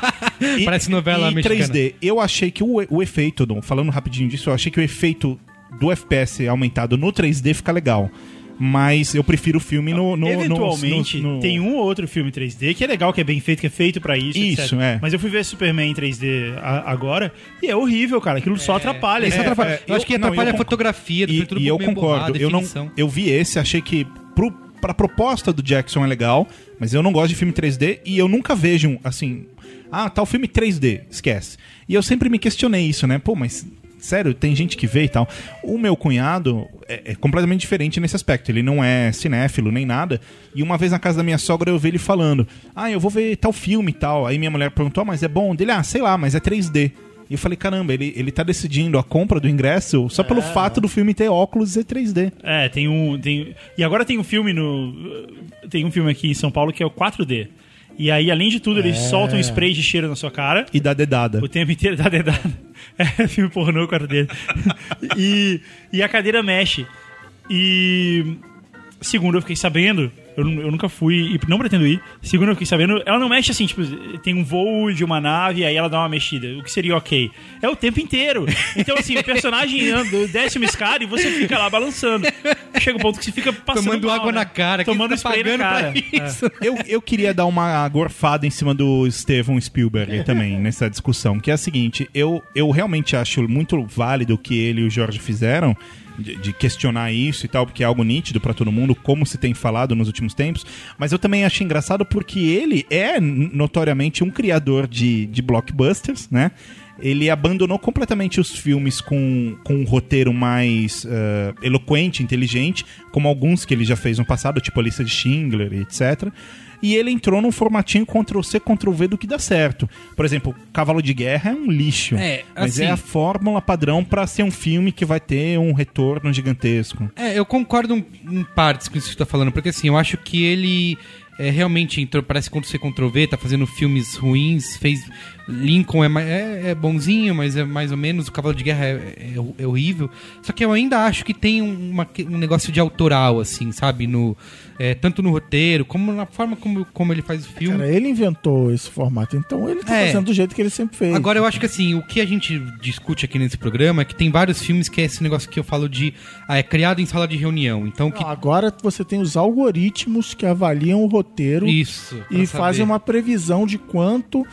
e- Parece novela e mexicana. 3D. Eu achei que o, o efeito, do- falando rapidinho disso, eu achei que o efeito do FPS aumentado no 3D fica legal. Mas eu prefiro o filme no. no Eventualmente, no- no- tem um ou outro filme 3D que é legal, que é bem feito, que é feito pra isso. Isso, etc. é. Mas eu fui ver Superman em 3D a- agora e é horrível, cara. Aquilo só atrapalha. Isso né? atrapalha. é, eu acho que não, atrapalha a fotografia, E, tudo e eu concordo. borrado, eu, não, eu vi esse, achei que pro, pra proposta do Jackson é legal, mas eu não gosto de filme 3D e eu nunca vejo, um, assim, ah, tal filme 3D, esquece. E eu sempre me questionei isso, né? Pô, mas sério, tem gente que vê e tal. O meu cunhado é, é completamente diferente nesse aspecto. Ele não é cinéfilo nem nada. E uma vez na casa da minha sogra eu vi ele falando: Ah, eu vou ver tal filme e tal. Aí minha mulher perguntou: ah, Mas é bom? Dele, ah, sei lá, mas é 3D. E eu falei, caramba, ele, ele tá decidindo a compra do ingresso só pelo fato do filme ter óculos e 3D. É, tem um. Tem... E agora tem um filme no. Tem um filme aqui em São Paulo que é o 4D. E aí, além de tudo, eles soltam um spray de cheiro na sua cara. E da dedada. O tempo inteiro dá dedada. É filme pornô, cara dele. e, e a cadeira mexe. E. Segundo, eu fiquei sabendo. Eu, eu nunca fui e não pretendo ir. Segundo, eu fiquei sabendo. Ela não mexe assim, tipo, tem um voo de uma nave, aí ela dá uma mexida. O que seria ok? É o tempo inteiro. Então, assim, o personagem anda, desce uma escada e você fica lá balançando. Chega um ponto que você fica passando. Tomando mal, água né? na cara. Tomando tá spray na cara. pra isso? Eu, eu queria dar uma gorfada em cima do Steven Spielberg também nessa discussão, que é a seguinte: eu, eu realmente acho muito válido o que ele e o Jorge fizeram. De, questionar isso e tal, porque é algo nítido pra todo mundo, como se tem falado nos últimos tempos. Mas eu também acho engraçado porque ele é notoriamente um criador de, de blockbusters, né? Ele abandonou completamente os filmes com, com um roteiro mais eh, eloquente, inteligente, como alguns que ele já fez no passado, tipo a lista de Schindler etc. E ele entrou num formatinho Ctrl-C, Ctrl-V do que dá certo. Por exemplo, Cavalo de Guerra é um lixo. É, mas assim- é a fórmula padrão pra ser um filme que vai ter um retorno gigantesco. É, eu concordo em- em partes com isso que você tá falando, porque assim, eu acho que ele é, realmente entrou, parece Ctrl C, Ctrl V, tá fazendo filmes ruins, fez. Lincoln é, é, é bonzinho, mas é mais ou menos, o Cavalo de Guerra é, é- é horrível. Só que eu ainda acho que tem um- uma- um negócio de autoral, assim, sabe? No, é, tanto no roteiro, como na forma como, como ele faz o filme. Cara, ele inventou esse formato, então ele tá É. fazendo do jeito que ele sempre fez. Agora eu acho que assim, o que a gente discute aqui nesse programa é que tem vários filmes que é esse negócio que eu falo de. Ah, é criado em sala de reunião. Então que. Agora você tem os algoritmos que avaliam o roteiro Isso. e saber. fazem uma previsão de quanto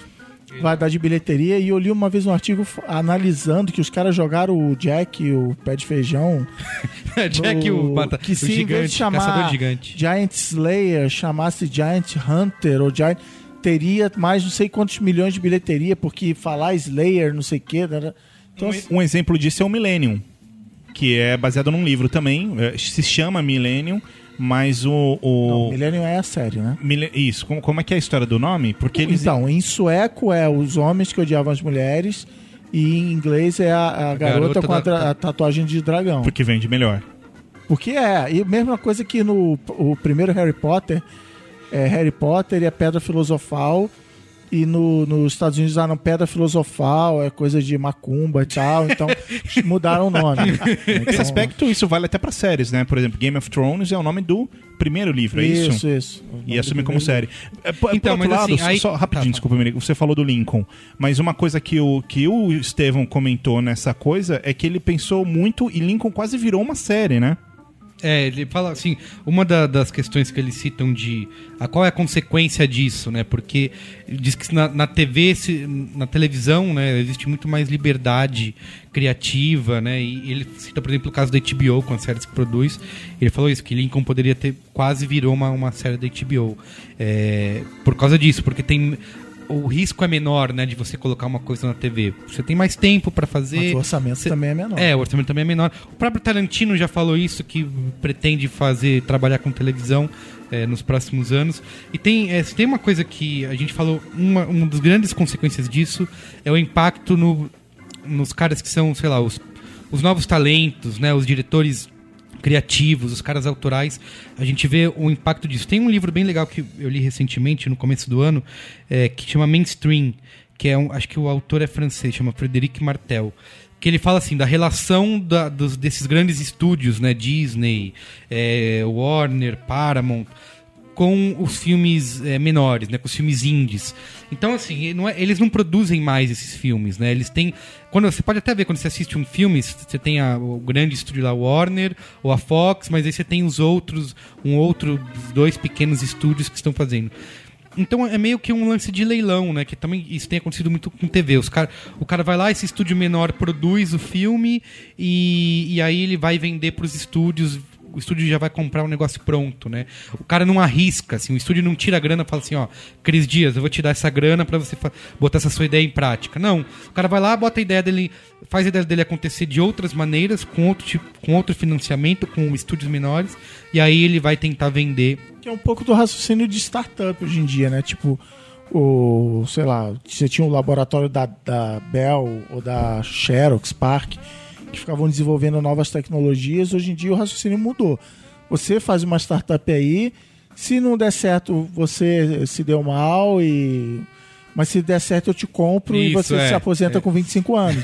vai dar de bilheteria. E eu li uma vez um artigo analisando que os caras jogaram o Jack, o pé de feijão, Jack, o, no- bata, que o se em vez gigante, de chamar gigante. Giant Slayer chamasse Giant Hunter ou Giant teria mais não sei quantos milhões de bilheteria porque falar Slayer não sei o que então assim, Um exemplo disso é o Millennium, que é baseado num livro também, é, se chama Millennium, mas o... o... não, Millennium é a série né Mille- Isso, como, como é que é a história do nome? Porque eles... então em sueco é os homens que odiavam as mulheres e em inglês é a, a garota, garota com a, da- a tatuagem de dragão Porque vende melhor. Porque é, e mesma coisa que no o primeiro Harry Potter, é Harry Potter e a Pedra Filosofal, e no, nos Estados Unidos não, Pedra Filosofal é coisa de macumba e tal, então mudaram o nome. Nesse Então, aspecto, isso vale até pra séries, né? Por exemplo, Game of Thrones é o nome do primeiro livro, é isso? Isso, isso. E assume como série. É, por, Então, por outro mas lado, assim, aí- só rapidinho, Tá, tá. desculpa, Merigo, você falou do Lincoln. Mas uma coisa que o, que o Estevão comentou nessa coisa é que ele pensou muito e Lincoln quase virou uma série, né? É, ele fala assim, uma da- das questões que eles citam de a qual é a consequência disso, né? Porque diz que na, na TV, se- na televisão, né, existe muito mais liberdade criativa, né? E ele cita, por exemplo, o caso da HBO com as séries que produz. Ele falou isso que Lincoln poderia ter quase virou uma, uma série da HBO é, por causa disso, porque tem o risco é menor, né, de você colocar uma coisa na TV. Você tem mais tempo pra fazer. Mas o orçamento Cê- também é menor. É, o orçamento também é menor. O próprio Tarantino já falou isso, que pretende fazer, trabalhar com televisão é, nos próximos anos. E tem, é, tem uma coisa que a gente falou, uma, uma das grandes consequências disso é o impacto no, nos caras que são, sei lá, os, os novos talentos, né, os diretores criativos, os caras autorais, a gente vê o impacto disso. Tem um livro bem legal que eu li recentemente, no começo do ano, é, que chama Mainstream, que é um, acho que o autor é francês, chama Frédéric Martel, que ele fala assim da relação da- dos, desses grandes estúdios, né, Disney, é, Warner, Paramount, com os filmes é, menores, né, com os filmes indies. Então, assim, não é- eles não produzem mais esses filmes, né? Eles têm. Quando, você pode até ver quando você assiste um filme, você tem a- o grande estúdio lá, Warner ou a Fox, mas aí você tem os outros, um outro, dois pequenos estúdios que estão fazendo. Então é meio que um lance de leilão, né? Que também isso tem acontecido muito com TV. Os cara, o cara vai lá, esse estúdio menor produz o filme e, e aí ele vai vender para os estúdios o estúdio já vai comprar um negócio pronto, né? O cara não arrisca, assim, o estúdio não tira a grana e fala assim, ó, Cris Dias, eu vou te dar essa grana pra você botar essa sua ideia em prática. Não, o cara vai lá, bota a ideia dele, faz a ideia dele acontecer de outras maneiras, com outro, tipo, com outro financiamento, com estúdios menores, e aí ele vai tentar vender. Que é um pouco do raciocínio de startup hoje em dia, né? Tipo, o, sei lá, você tinha um laboratório da, da Bell ou da Xerox Park que ficavam desenvolvendo novas tecnologias. Hoje em dia o raciocínio mudou. Você faz uma startup aí, se não der certo, você se deu mal e. Mas se der certo, eu te compro e Isso, você é, se aposenta é. com 25 anos.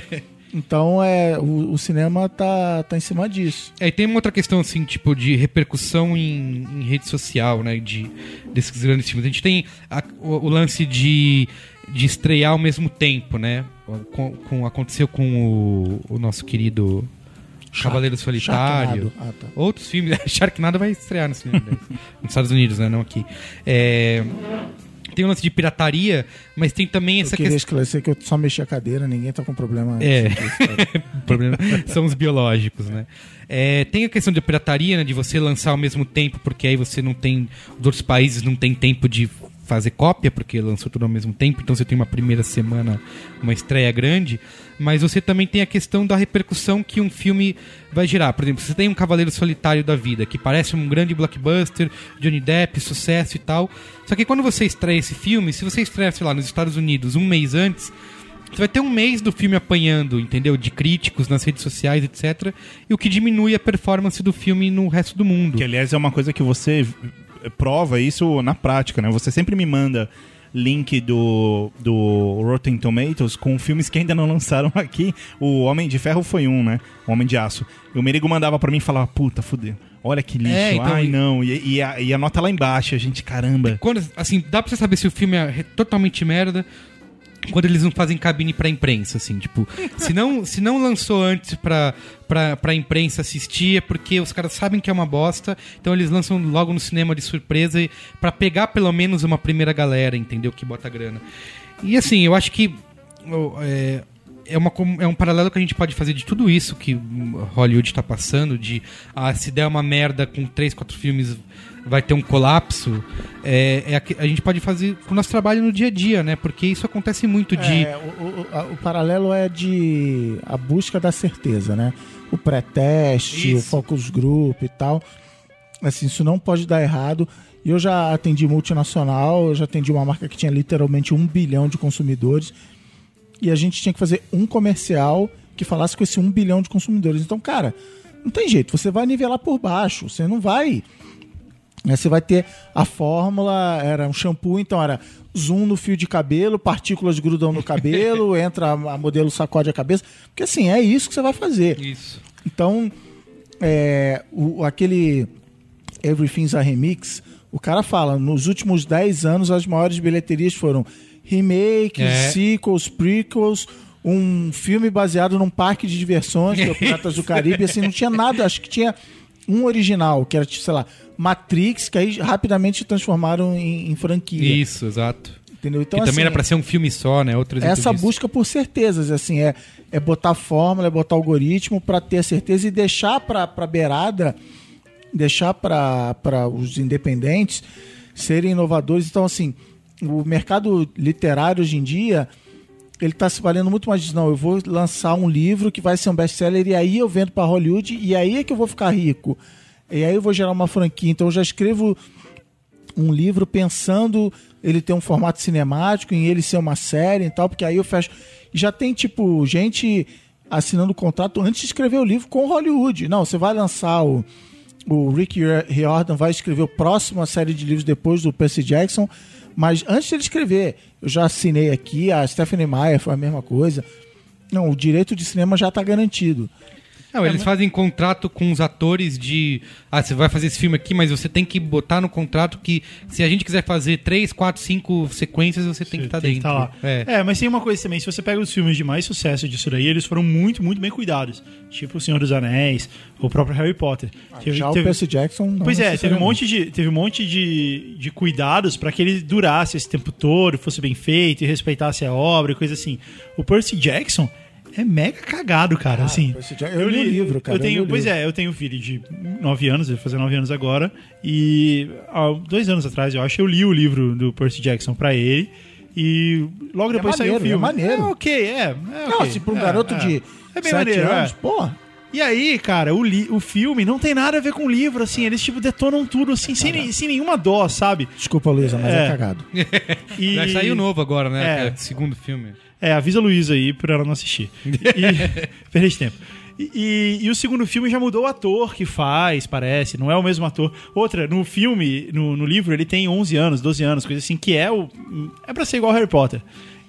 então é, o, o cinema tá, tá em cima disso. É, e tem uma outra questão, assim, tipo, de repercussão em, em rede social, né? De, desses grandes filmes. A gente tem a- o, o lance de, de estrear ao mesmo tempo, né? Com, com- aconteceu com o, o nosso querido Cavaleiro Solitário. Ah, tá. Outros filmes. Sharknado vai estrear no cinema, né? nos Estados Unidos, né? Não aqui. É, tem o lance de pirataria, mas tem também Eu essa queria questão. esclarecer que eu só mexi a cadeira, ninguém tá com problema. É. Problema são os biológicos, né? É, tem a questão de pirataria, né? De você lançar ao mesmo tempo, porque aí você não tem. Os outros países não tem tempo de fazer cópia, porque lançou tudo ao mesmo tempo, então você tem uma primeira semana, uma estreia grande. Mas você também tem a questão da repercussão que um filme vai gerar. Por exemplo, você tem um Cavaleiro Solitário da Vida, que parece um grande blockbuster, Johnny Depp, sucesso e tal. Só que quando você estreia esse filme, se você estreia, sei lá, nos Estados Unidos um mês antes, você vai ter um mês do filme apanhando, entendeu? De críticos nas redes sociais, etc. E o que diminui a performance do filme no resto do mundo. Que, aliás, é uma coisa que você prova isso na prática, né? Você sempre me manda link do, do Rotten Tomatoes com filmes que ainda não lançaram aqui. O Homem de Ferro foi um, né? O Homem de Aço. E o Merigo mandava pra mim e falava, puta, fudeu. Olha que lixo. É, então, Ai, e- não. E, e a, e a nota lá embaixo, a gente, caramba. Quando, assim, dá pra você saber se o filme é totalmente merda quando eles não fazem cabine pra imprensa, assim, tipo, se não, se não lançou antes pra, pra, pra imprensa assistir é porque os caras sabem que é uma bosta, então eles lançam logo no cinema de surpresa pra pegar pelo menos uma primeira galera, entendeu? Que bota grana. E assim, eu acho que é, é, uma, é um paralelo que a gente pode fazer de tudo isso que hum, Hollywood tá passando, de ah, se der uma merda com três, quatro filmes vai ter um colapso, é, é a, a gente pode fazer com o nosso trabalho no dia a dia, né? Porque isso acontece muito de... É, o, o- a- o paralelo é de a busca da certeza, né? O pré-teste, o focus group e tal. Assim, isso não pode dar errado. E eu já atendi multinacional, eu já atendi uma marca que tinha literalmente um bilhão de consumidores. E a gente tinha que fazer um comercial que falasse com esse um bilhão de consumidores. Então, cara, não tem jeito. Você vai nivelar por baixo. Você não vai né, Você vai ter a fórmula, era um shampoo, então era zoom no fio de cabelo, partículas grudam no cabelo, entra a modelo sacode a cabeça. Porque assim, é isso que você vai fazer. Isso. Então, é, o, aquele Everything's a Remix, o cara fala, nos últimos 10 anos as maiores bilheterias foram remakes, É. sequels, prequels, um filme baseado num parque de diversões, que é o Piratas do Caribe, assim, não tinha nada, acho que tinha um original, que era, tipo, sei lá, Matrix, que aí rapidamente transformaram em, em franquia. Isso, exato. Entendeu? Então, que também assim, era pra ser um filme só, né? Exemplo essa busca por certezas, assim, é, é botar fórmula, é botar algoritmo para ter a certeza e deixar para a beirada, deixar para os independentes serem inovadores. Então, assim, o mercado literário hoje em dia, ele está se valendo muito mais disso. Não, eu vou lançar um livro que vai ser um best-seller e aí eu vendo para Hollywood e aí é que eu vou ficar rico. E aí eu vou gerar uma franquia. Então, eu já escrevo um livro pensando ele ter um formato cinemático, em ele ser uma série e tal, porque aí eu fecho. Já tem, tipo, gente assinando contrato antes de escrever o livro com Hollywood. Não, você vai lançar o. O Rick Riordan vai escrever a próxima série de livros depois do Percy Jackson, mas antes de ele escrever, eu já assinei aqui, a Stephanie Meyer foi a mesma coisa. Não, o direito de cinema já está garantido. Não, eles fazem contrato com os atores de. Ah, você vai fazer esse filme aqui, mas você tem que botar no contrato que se a gente quiser fazer três, quatro, cinco sequências, você tem que estar Tem que dentro. tá lá. É. É. mas tem uma coisa também, se você pega os filmes de mais sucesso disso daí, eles foram muito, muito bem cuidados. Tipo O Senhor dos Anéis, o próprio Harry Potter. Teve- já teve- o Percy Jackson. não Pois é, teve um monte de, teve um monte de, de cuidados para que ele durasse esse tempo todo, fosse bem feito e respeitasse a obra e coisa assim. O Percy Jackson é mega cagado, cara. assim, Percy Jackson- eu li o livro, cara, Eu tenho, eu pois livro. é, eu tenho um filho de 9 anos, ele vai fazer 9 anos agora. E há dois anos atrás, eu acho, eu li o livro do Percy Jackson pra ele. E logo depois saiu o maneiro, filme. é maneiro. É ok, é. é Não, ok. se pra um É, garoto é. de É bem maneiro, anos, é. pô. E aí, cara, o, li- o filme não tem nada a ver com o livro, assim. Eles, tipo, detonam tudo, assim, sem, nem- sem nenhuma dó, sabe? Desculpa, Luísa, mas é, É. cagado. E... Vai sair o novo agora, né? É. é segundo filme. É, avisa a Luísa aí pra ela não assistir. E... Tempo. E, e- e o segundo filme já mudou o ator que faz, parece, não é o mesmo ator. Outra, no filme, no, no livro, ele tem 11 anos, 12 anos, coisa assim, que é o. É pra ser igual Harry Potter.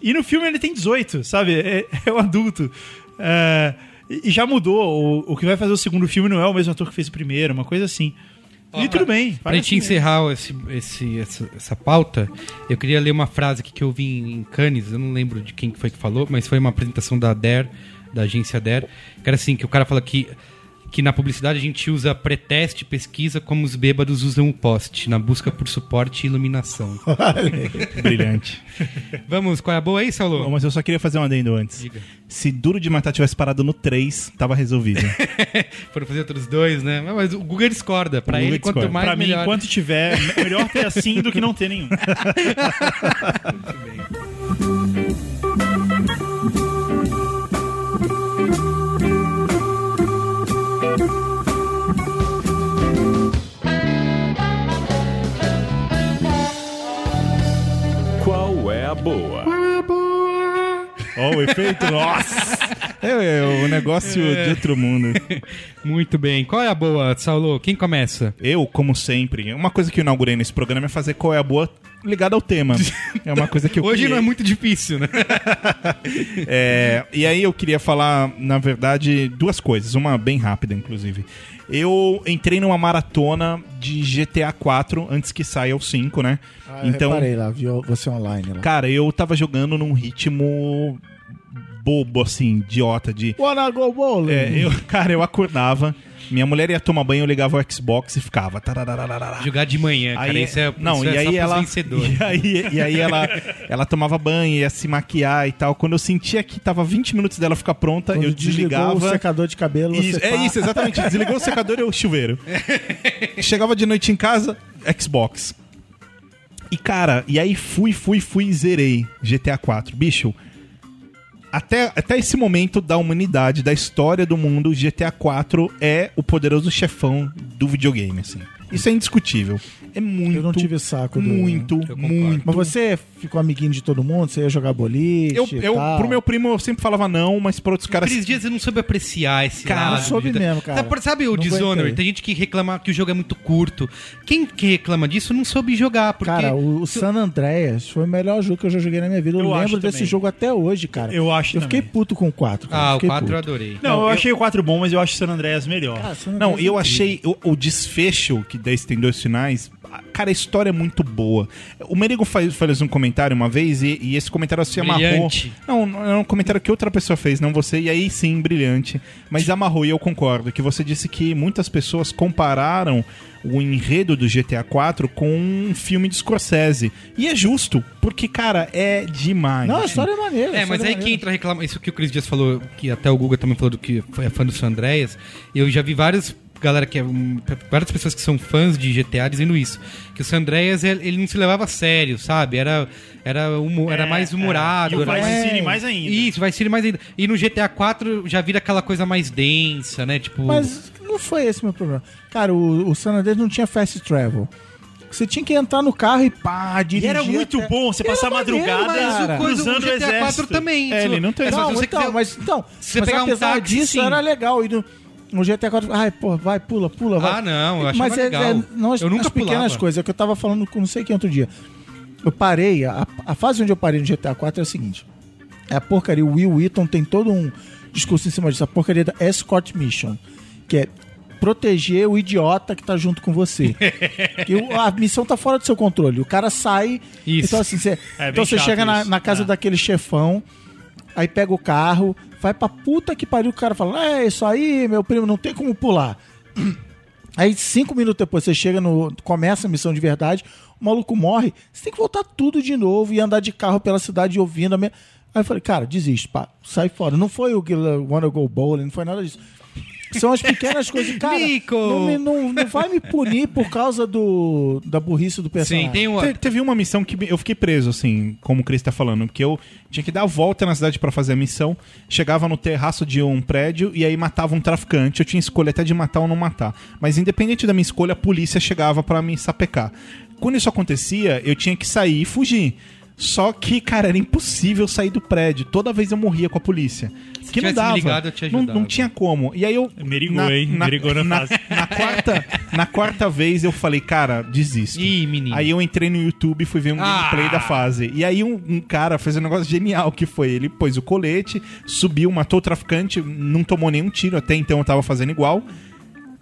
E no filme ele tem 18, sabe? É, é um adulto. É, e e já mudou. O, o que vai fazer o segundo filme não é o mesmo ator que fez o primeiro, uma coisa assim. E tudo bem. Pra gente encerrar esse, esse- essa, essa pauta, eu queria ler uma frase aqui que eu vi em Cannes, eu não lembro de quem que foi que falou, mas foi uma apresentação da DARE, da agência DARE, que era assim, que o cara fala que, que na publicidade a gente usa pré-teste, pesquisa, como os bêbados usam o poste, na busca por suporte e iluminação. Brilhante. Vamos, qual é a boa aí, Saulo? Bom, mas eu só queria fazer um adendo antes. Diga. Se Duro de Matar tivesse parado no 3, tava resolvido. Foram fazer outros dois, né? Mas o Google discorda. Pra O ele, quanto discorda. mais, Pra mim, melhor. enquanto tiver, me- melhor ter assim do que não ter nenhum. Qual Ó, o efeito, nossa! É, é o negócio de outro mundo. Muito bem. Qual é a boa, Saulo? Quem começa? Eu, como sempre, uma coisa que eu inaugurei nesse programa é fazer qual é a boa ligada ao tema. É uma coisa que eu Hoje criei. não é muito difícil, né? É, e aí eu queria falar, na verdade, duas coisas. Uma bem rápida, inclusive. Eu entrei numa maratona de GTA 4 antes que saia o 5, né? Ah, então, Reparei lá, viu você online lá. cara, eu tava jogando num ritmo bobo, assim, idiota, de... Wanna go bowling? É, eu, cara, eu acordava, minha mulher ia tomar banho, eu ligava o Xbox e ficava... Jogar de manhã, cara. Aí, isso é, não, isso é e só aí ela e aí, e aí ela ela tomava banho, ia se maquiar e tal. Quando eu sentia que tava 20 minutos dela ficar pronta, Quando eu desligou desligava. o secador de cabelo, Isso, você é pá. isso, exatamente. Desligou o secador e o chuveiro. Chegava de noite em casa, Xbox. E cara, e aí fui, fui, fui e zerei GTA 4. Bicho, até, até esse momento da humanidade, da história do mundo, GTA 4 é o poderoso chefão do videogame, assim. Isso é indiscutível. É muito. Eu não tive saco do- Muito, Eu muito. Mas você ficou amiguinho de todo mundo? Você ia jogar boliche Eu, e eu, tal? pro meu primo, eu sempre falava não, mas pra outros caras. Aqueles dias eu não soube apreciar esse Cara, lado. eu soube de- mesmo, cara. Sabe, sabe o Não Dishonored? aguentei. Tem gente que reclama que o jogo é muito curto. Quem que reclama disso não soube jogar, porque... Cara, o, o San Andreas foi o melhor jogo que eu já joguei na minha vida. Eu, Eu lembro desse também. jogo até hoje, cara. Eu acho Eu fiquei também. puto com o 4. Cara. Ah, o Fiquei 4 eu puto. adorei. Não, eu achei o 4 bom, mas eu acho o San Andreas melhor. Ah, San Não, Andreas eu é achei o, o desfecho, que daí tem dois finais. Cara, a história é muito boa. O Merigo faz, fez um comentário uma vez e, e esse comentário se amarrou. Brilhante. Não, não é um comentário que outra pessoa fez, não você, e aí sim, brilhante. Mas amarrou, e eu concordo, que você disse que muitas pessoas compararam o enredo do GTA 4 com um filme de Scorsese. E é justo, porque, cara, é demais. Não, a história é maneira. É, mas história aí que maneira. entra a reclama. Isso que o Cris Dias falou, que até o Guga também falou do que é fã do San Andreas. Eu já vi vários. Galera que é. um, várias pessoas que são fãs de GTA dizendo isso. Que o San Andreas ele não se levava a sério, sabe? Era, era, humo- era É, mais é. humorado. E o era Vice mais- City mais ainda. Isso, vai ser mais ainda. E no GTA 4 já vira aquela coisa mais densa, né? Tipo. Mas não foi esse o meu problema. Cara, o, o San Andreas não tinha fast travel. Você tinha que entrar no carro e pá, E dirigir. era muito até- bom você passar Era maneiro, madrugada mas o o, cruzando GTA 4 exército. também. É, ele não tem- é Não, então, quiser- mas, então, Se você mas pegar um apesar táxi, disso, sim. era legal. E no, no GTA 4, ai, pô, vai, pula, pula, vai. Ah, não, eu achava Mas é, legal. é, não, as, Eu nunca as pequenas pulava. coisas, é o que eu tava falando com não sei quem outro dia. Eu parei, a, a fase onde eu parei no GTA 4 é a seguinte. É a porcaria, o Will Wheaton tem todo um discurso em cima disso, a porcaria da Escort Mission, que é proteger o idiota que tá junto com você. a missão tá fora do seu controle. O cara sai. Isso. Então, assim, você, É então você chato chega na, na casa É. daquele chefão, aí pega o carro, vai pra puta que pariu, o cara fala: É isso aí, meu primo, não tem como pular. Aí, cinco minutos depois, você chega no. Começa a missão de verdade, o maluco morre, você tem que voltar tudo de novo e andar de carro pela cidade ouvindo a me- Aí eu falei, cara, desiste, pá, sai fora. Não foi o Wanna Go Bowling, não foi nada disso. São as pequenas coisas. Cara, Nico! não, me- não- não vai me punir por causa do, da burrice do personagem. Sim, tem um. Te- teve uma missão que eu fiquei preso, assim, como o Chris tá falando, porque eu tinha que dar a volta na cidade pra fazer a missão, chegava no terraço de um prédio e aí matava um traficante. Eu tinha escolha até de matar ou não matar. Mas independente da minha escolha, a polícia chegava pra me sapecar. Quando isso acontecia, eu tinha que sair e fugir. Só que, cara, era impossível sair do prédio. Toda vez eu morria com a polícia. que não dava. ligado, não, não tinha como. E aí eu. Merigou, hein? Merigou na na, fase. na quarta, na quarta vez eu falei, cara, desisto. Ih, menino. Aí eu entrei no YouTube e fui ver um Ah! gameplay da fase. E aí um, um cara fez um negócio genial que foi, ele pôs o colete, subiu, matou o traficante, não tomou nenhum tiro, até então eu tava fazendo igual.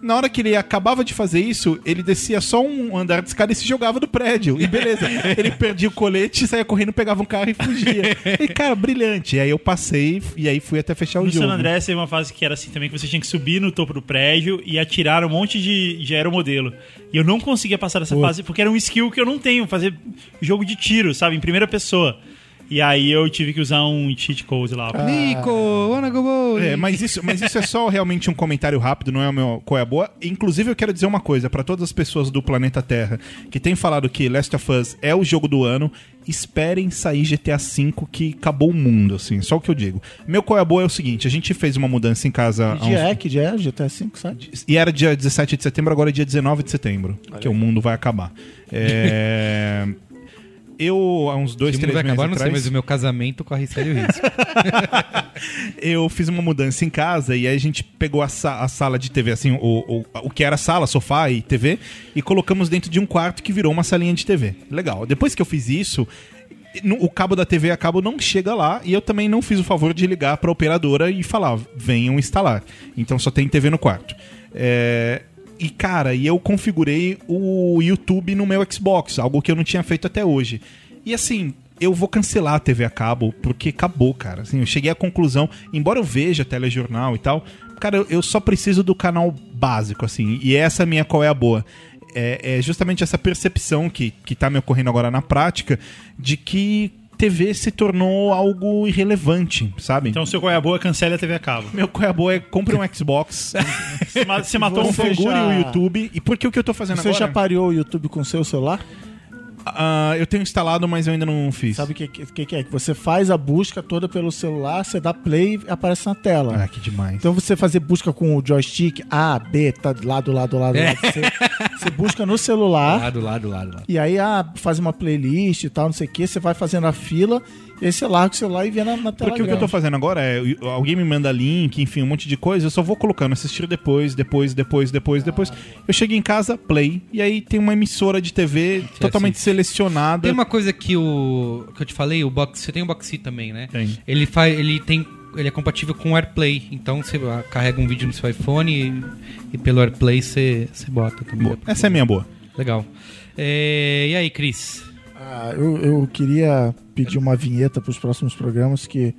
Na hora que ele acabava de fazer isso, ele descia só um andar de escada e se jogava do prédio. E beleza, ele perdia o colete, saía correndo, pegava um carro e fugia. E cara, brilhante. E aí eu passei e aí fui até fechar o No jogo. San Andreas teve uma fase que era assim também, que você tinha que subir no topo do prédio e atirar um monte de, de aeromodelo. E eu não conseguia passar dessa fase porque era um skill que eu não tenho, fazer jogo de tiro, sabe, em primeira pessoa. E aí eu tive que usar um cheat code lá. Nico, wanna go bowling. É, mas isso, mas isso é só realmente um comentário rápido, não é o meu qual é a boa. Inclusive, eu quero dizer uma coisa para todas as pessoas do planeta Terra que têm falado que Last of Us é o jogo do ano. Esperem sair GTA V que acabou o mundo, assim. Só o que eu digo. Meu qual é a boa é o seguinte: a gente fez uma mudança em casa. há Que dia uns- é? Que dia é? GTA V, sabe? E era dia 17 de setembro, agora é dia 19 de setembro. que o mundo vai acabar. É, Eu, há uns dois, três meses acabar, não sei, atrás... mas o meu casamento corre sério risco. eu fiz uma mudança em casa e aí a gente pegou a, sa- a sala de TV, assim, o, o, o que era sala, sofá e TV, e colocamos dentro de um quarto que virou uma salinha de TV. Legal. Depois que eu fiz isso, o cabo da TV a cabo não chega lá e eu também não fiz o favor de ligar pra operadora e falar, venham instalar. Então só tem TV no quarto. É, E cara, e eu configurei o YouTube no meu Xbox, algo que eu não tinha feito até hoje. E assim, eu vou cancelar a TV a cabo, porque acabou, cara. Assim, eu cheguei à conclusão, embora eu veja telejornal e tal, cara, eu, só preciso do canal básico, assim. E essa minha qual é a boa. É, é justamente essa percepção que, que tá me ocorrendo agora na prática de que TV se tornou algo irrelevante, sabe? Então, seu qual é a boa, cancele a TV a cabo. meu qual é a boa é compre um Xbox, Você ma- Você matou um Você configure já- o YouTube. E por que o que eu tô fazendo Você agora? já pareou o YouTube com o seu celular? Ah, eu tenho instalado, mas eu ainda não fiz. Sabe o que, que, que é? Que você faz a busca toda pelo celular, você dá play e aparece na tela. Ah, que demais. Então você fazer busca com o joystick A, B, tá lado, lado, lado, É. lado. Você, você busca no celular Lado, lado, lado, lado. e aí ah, faz uma playlist e tal, não sei o que. Você vai fazendo a fila e aí você larga o celular e vê na, na tela Porque o que eu tô fazendo agora é, alguém me manda link, enfim, um monte de coisa, eu só vou colocando, assistir depois, depois, depois, depois, depois. Eu cheguei em casa, play, e aí tem uma emissora de TV totalmente assiste. Selecionada. Tem uma coisa que o que eu te falei, o box, você tem o Boxy também, né? Tem. Ele faz, ele tem, ele é compatível com o AirPlay. Então você carrega um vídeo no seu iPhone e, e pelo AirPlay você, você bota também. Boa. Essa é a minha boa. Legal. É, e aí, Cris? Ah, eu, eu queria pedir uma vinheta para os próximos programas que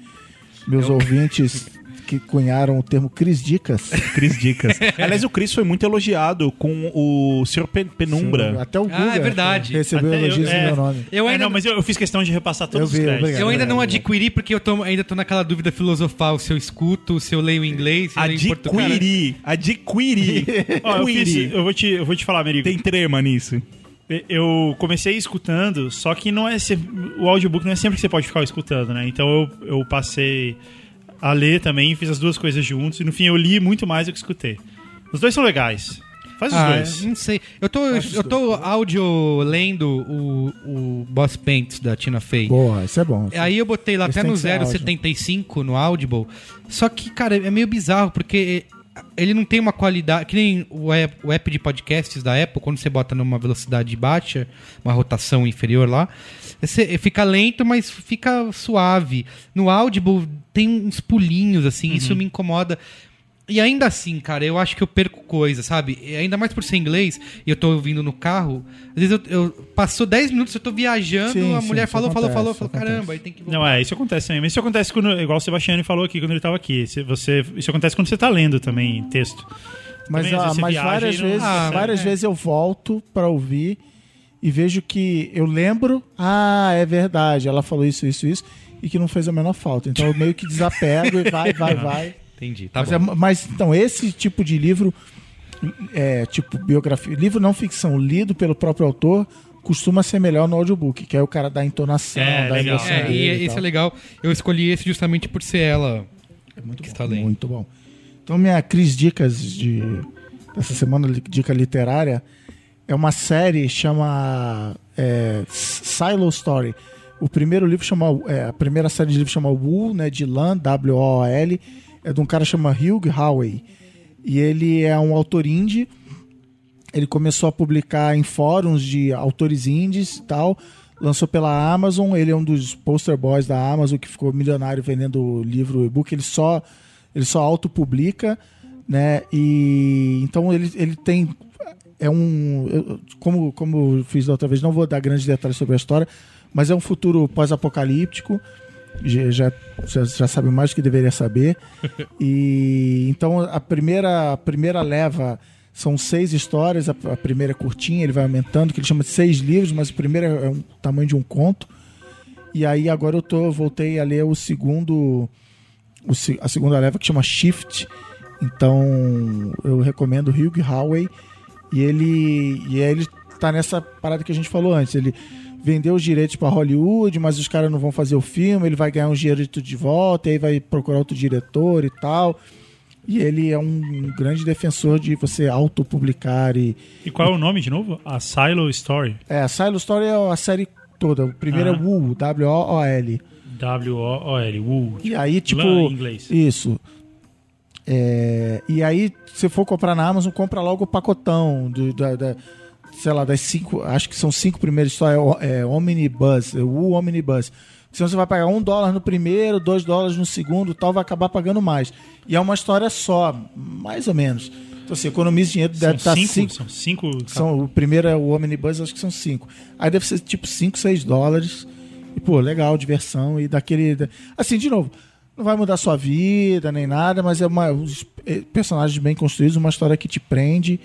meus ouvintes que cunharam o termo Cris Dicas. Cris Dicas. Aliás, o Cris foi muito elogiado com o Sr. Pe- Penumbra. Até o Ah, Google é verdade. recebeu Até eu- elogios é. no meu nome. Eu É, ainda, não, mas eu, eu fiz questão de repassar todos Eu vi, os créditos. obrigado. eu ainda não é, adquiri porque eu tô, ainda tô naquela dúvida filosofal se eu escuto, se eu leio em inglês, se eu leio em português. Adquiri. Ó, eu, fiz- eu vou te, eu vou te falar, Merigo. Tem trema nisso. Eu comecei escutando, só que não é se- o audiobook não é sempre que você pode ficar escutando, né? Então eu, eu passei a ler também, fiz as duas coisas juntos e no fim eu li muito mais do que escutei. Os dois são legais. Faz os Ah, dois. não sei. Eu tô, eu tô áudio lendo o, o Boss Paints da Tina Fey. Boa, isso é bom. Aí eu botei lá Esse até no que ser áudio. 0,75 no Audible. Só que, cara, é meio bizarro, porque ele não tem uma qualidade. Que nem o app, o app de podcasts da Apple, quando você bota numa velocidade baixa, uma rotação inferior lá, você fica lento, mas fica suave. No Audible tem uns pulinhos, assim, isso me incomoda. E ainda assim, cara, eu acho que eu perco coisa, sabe? E ainda mais por ser inglês, e eu tô ouvindo no carro. Às vezes eu, eu passou 10 minutos, eu tô viajando, Sim, a sim, mulher falou, falou, falou, acontece, falou, isso caramba, acontece. aí tem que voltar. Não, é, isso acontece também. Mas isso acontece quando, igual o Sebastiano falou aqui quando ele estava aqui. Se Você, isso acontece quando você tá lendo também texto. Mas, Também, ah, mas viaja várias não- vezes, Ah, várias é. vezes eu volto pra ouvir e vejo que eu lembro, ah, é verdade, ela falou isso, isso, isso, e que não fez a menor falta. Então eu meio que desapego e vai, vai, vai. Entendi. Tá mas, é- mas, então, esse tipo de livro, é, tipo biografia, livro não ficção, lido pelo próprio autor, costuma ser melhor no audiobook, que aí o cara dá entonação, É, dá emoção É, e dele esse tal. é legal. Eu escolhi esse justamente por ser ela É muito que bom, está lendo. Muito bom. Então, minha Cris Dicas de dessa semana, dica literária, é uma série chama é, Silo Story. O primeiro livro chama, é, a primeira série de livros chama Wool, né, de Lan, W-O-L, é de um cara chama Hugh Howey. E ele é um autor indie. Ele começou a publicar em fóruns de autores indies e tal. Lançou pela Amazon. Ele é um dos poster boys da Amazon que ficou milionário vendendo livro e-book. Ele só, ele só autopublica, né? E então ele, ele tem é um eu- como como eu fiz da outra vez, não vou dar grandes detalhes sobre a história, mas é um futuro pós-apocalíptico. Já, já, já, sabe mais do que deveria saber. E então a primeira, a primeira leva são seis histórias, a, a primeira é curtinha, ele vai aumentando, que ele chama de seis livros, mas o primeiro é um tamanho de um conto. E aí agora eu tô, voltei a ler o segundo, o a segunda leva que chama Shift. Então eu recomendo Hugh Howey. E ele, e ele tá nessa parada que a gente falou antes. Ele vendeu os direitos para Hollywood, mas os caras não vão fazer o filme, ele vai ganhar uns direitos de volta, e aí vai procurar outro diretor e tal. E ele é um grande defensor de você autopublicar e. E qual é o nome de novo? A Silo Story. É, a Silo Story é a série toda. O primeiro Ah. é Wool, W-O-O-L. W-O-O-L. Woo. E aí, tipo. Lan em inglês. Isso. É, e aí, se for comprar na Amazon, compra logo o pacotão do, da, da- sei lá, das cinco, acho que são cinco primeiras histórias, é, é Omnibus, é o Omnibus. Senão você vai pagar um dólar no primeiro, dois dólares no segundo, tal, vai acabar pagando mais. E é uma história só, mais ou menos. Então, assim, economiza dinheiro, deve São estar cinco, cinco. São cinco. São, o primeiro é o Omnibus, acho que são cinco. Aí deve ser tipo 5, 6 dólares. E, pô, legal, diversão. E daquele. da- Assim, de novo, não vai mudar sua vida nem nada, mas é uma. Os eh, personagens bem construídos, uma história que te prende.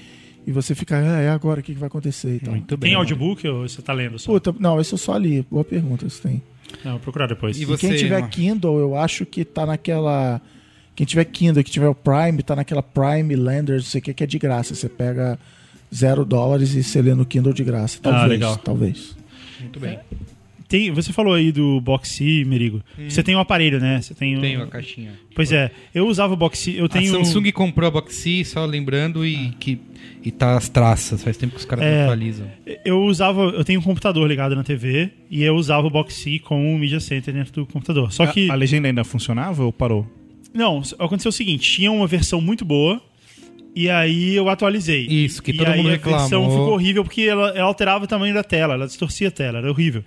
E você fica, ah, é agora o que, que vai acontecer? Então. Muito bem. Tem audiobook ou você tá lendo só? Puta, não, esse eu só li. Boa pergunta, isso tem. Não, vou procurar depois. E E você, quem tiver Emma? Kindle, eu acho que tá naquela. Quem tiver Kindle, que tiver o Prime, tá naquela Prime Lenders, não sei o que, que é de graça. Você pega zero dólares e você lê no Kindle de graça. Talvez, legal. talvez. Muito bem. Tem, você falou aí do Boxy, Merigo. Você tem um aparelho, né? Você tem um... Tenho a caixinha. Pois é, eu usava o Boxy, eu tenho... A Samsung comprou a Boxy, só lembrando, e, que, e tá as traças. Faz tempo que os caras É. atualizam. Eu usava, eu tenho um computador ligado na TV e eu usava o Boxy com o Media Center dentro do computador. Só que A, a legenda ainda funcionava ou parou? não, aconteceu o seguinte, tinha uma versão muito boa e aí eu atualizei. Isso, que e todo aí mundo a versão reclamou. ficou horrível porque ela, ela alterava o tamanho da tela, ela distorcia a tela, era horrível.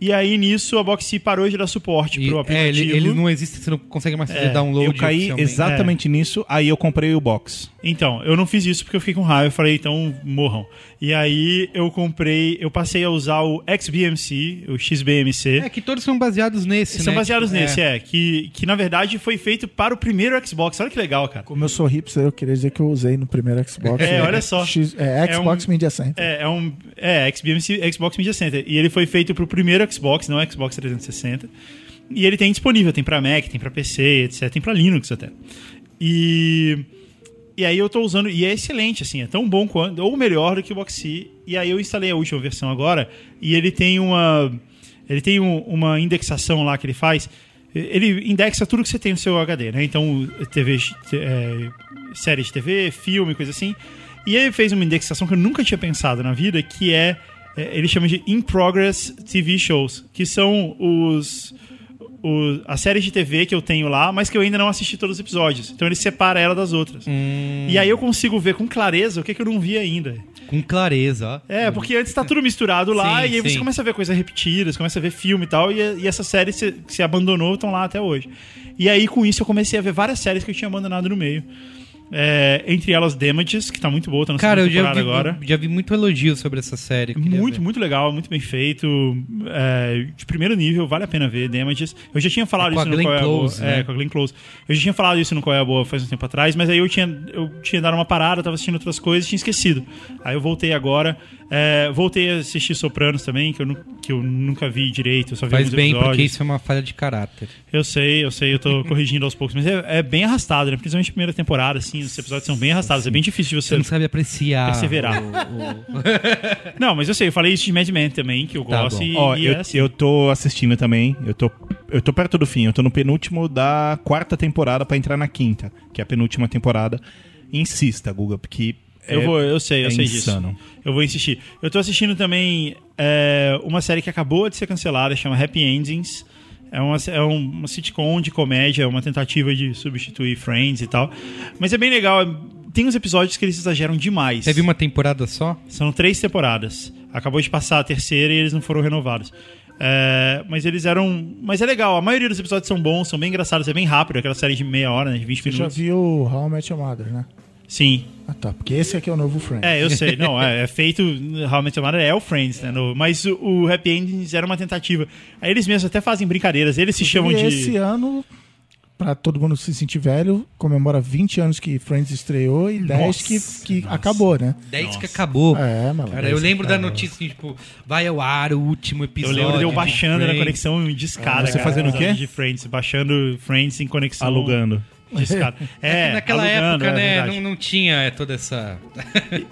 E aí nisso a Boxy parou de dar suporte E, pro é, aplicativo. ele, ele não existe, você não consegue mais fazer É, download. eu caí exatamente nisso, aí eu comprei o box. Então, eu não fiz isso porque eu fiquei com raiva. Eu falei, então morram. E aí eu comprei, eu passei a usar o XBMC, o XBMC. É que todos são baseados nesse, São né? baseados Tipo, nesse, é. Que, que na verdade foi feito para o primeiro Xbox. Olha que legal, cara. Como eu sou hipster, eu queria dizer que eu usei no primeiro Xbox. É, olha só. X- é, Xbox É um- Media Center. É, é um. É, XBMC, Xbox Media Center. E ele foi feito pro primeiro Xbox, não o Xbox 360. E ele tem disponível, tem pra Mac, tem pra PC, etc. Tem pra Linux até. E. E aí eu tô usando, e é excelente, assim, é tão bom quanto, ou melhor do que o Boxy. E aí eu instalei a última versão agora, e ele tem uma. Ele tem um- uma indexação lá que ele faz. Ele indexa tudo que você tem no seu HD, né? Então, TV, é, série de TV, filme, coisa assim. E ele fez uma indexação que eu nunca tinha pensado na vida, que é, é, ele chama de In Progress TV Shows, que são os, os as séries de TV que eu tenho lá, mas que eu ainda não assisti todos os episódios. Então ele separa ela das outras. Hum, E aí eu consigo ver com clareza o que, que eu não vi ainda. com clareza. É, porque antes tá tudo misturado lá, Sim, e aí você sim. começa a ver coisas repetidas, começa a ver filme e tal, e, e essas séries que você- você abandonou estão lá até hoje. E aí, com isso, eu comecei a ver várias séries que eu tinha abandonado no meio. É, entre elas Damages, que tá muito boa, tá na Cara, eu segunda já vi, agora. já vi muito elogio sobre essa série. eu Muito, ver. muito legal, muito bem feito. é, de primeiro nível, vale a pena ver Damages. Eu já tinha falado É isso no Glenn Qual é a Boa. Close, É, né? com a Glenn Close. Eu já tinha falado isso no Qual é a Boa faz um tempo atrás, mas aí eu tinha, eu tinha dado uma parada, tava assistindo outras coisas e tinha esquecido. Aí eu voltei agora. é, voltei a assistir Sopranos também, que eu, nu- que eu nunca vi direito, eu só vi Faz bem, episódios. porque isso é uma falha de caráter. Eu sei, eu sei, eu tô corrigindo aos poucos, mas é, é bem arrastado, né? Principalmente a primeira temporada, assim, os episódios são bem arrastados, é bem difícil de Você você não sabe apreciar. Perseverar. o- o- Não, mas eu sei, eu falei isso de Mad Men também, que eu Tá gosto. bom. E, Ó, e eu, é assim. eu tô assistindo também. Eu tô, eu tô perto do fim. Eu tô no penúltimo da quarta temporada pra entrar na quinta, que é a penúltima temporada. Insista, Guga, porque. Eu é- vou, eu sei, eu é sei insano. disso. Eu vou insistir. Eu tô assistindo também é, uma série que acabou de ser cancelada, chama Happy Endings. É uma, é um- uma sitcom de comédia, é uma tentativa de substituir Friends e tal. Mas é bem legal. Tem uns episódios que eles exageram demais. Teve uma temporada só? São três temporadas. Acabou de passar a terceira e eles não foram renovados. É, mas eles eram. Mas é legal, a maioria dos episódios são bons, são bem engraçados, é bem rápido, aquela série de meia hora, né, de 20 Você já minutos. viu How I Met Your Mother, né? Sim. Ah, tá. Porque esse aqui é o novo Friends. É, eu sei. Não, é, é feito. Your Mother é o Friends, né? no- mas o, o Happy Endings era uma tentativa. Aí eles mesmos até fazem brincadeiras, eles se chamam de. esse ano, pra todo mundo se sentir velho, comemora 20 anos que Friends estreou e 10 que, que acabou, né? 10 que acabou. É, mano. Cara, eu lembro da notícia, assim, tipo, vai ao ar o último Eu episódio. lembro de eu de baixando na conexão de escada. Você cara, fazendo o quê? De Friends, baixando Friends em conexão. Alugando. De escada. É, Naquela alugando, época, é né, não, não tinha é, toda essa...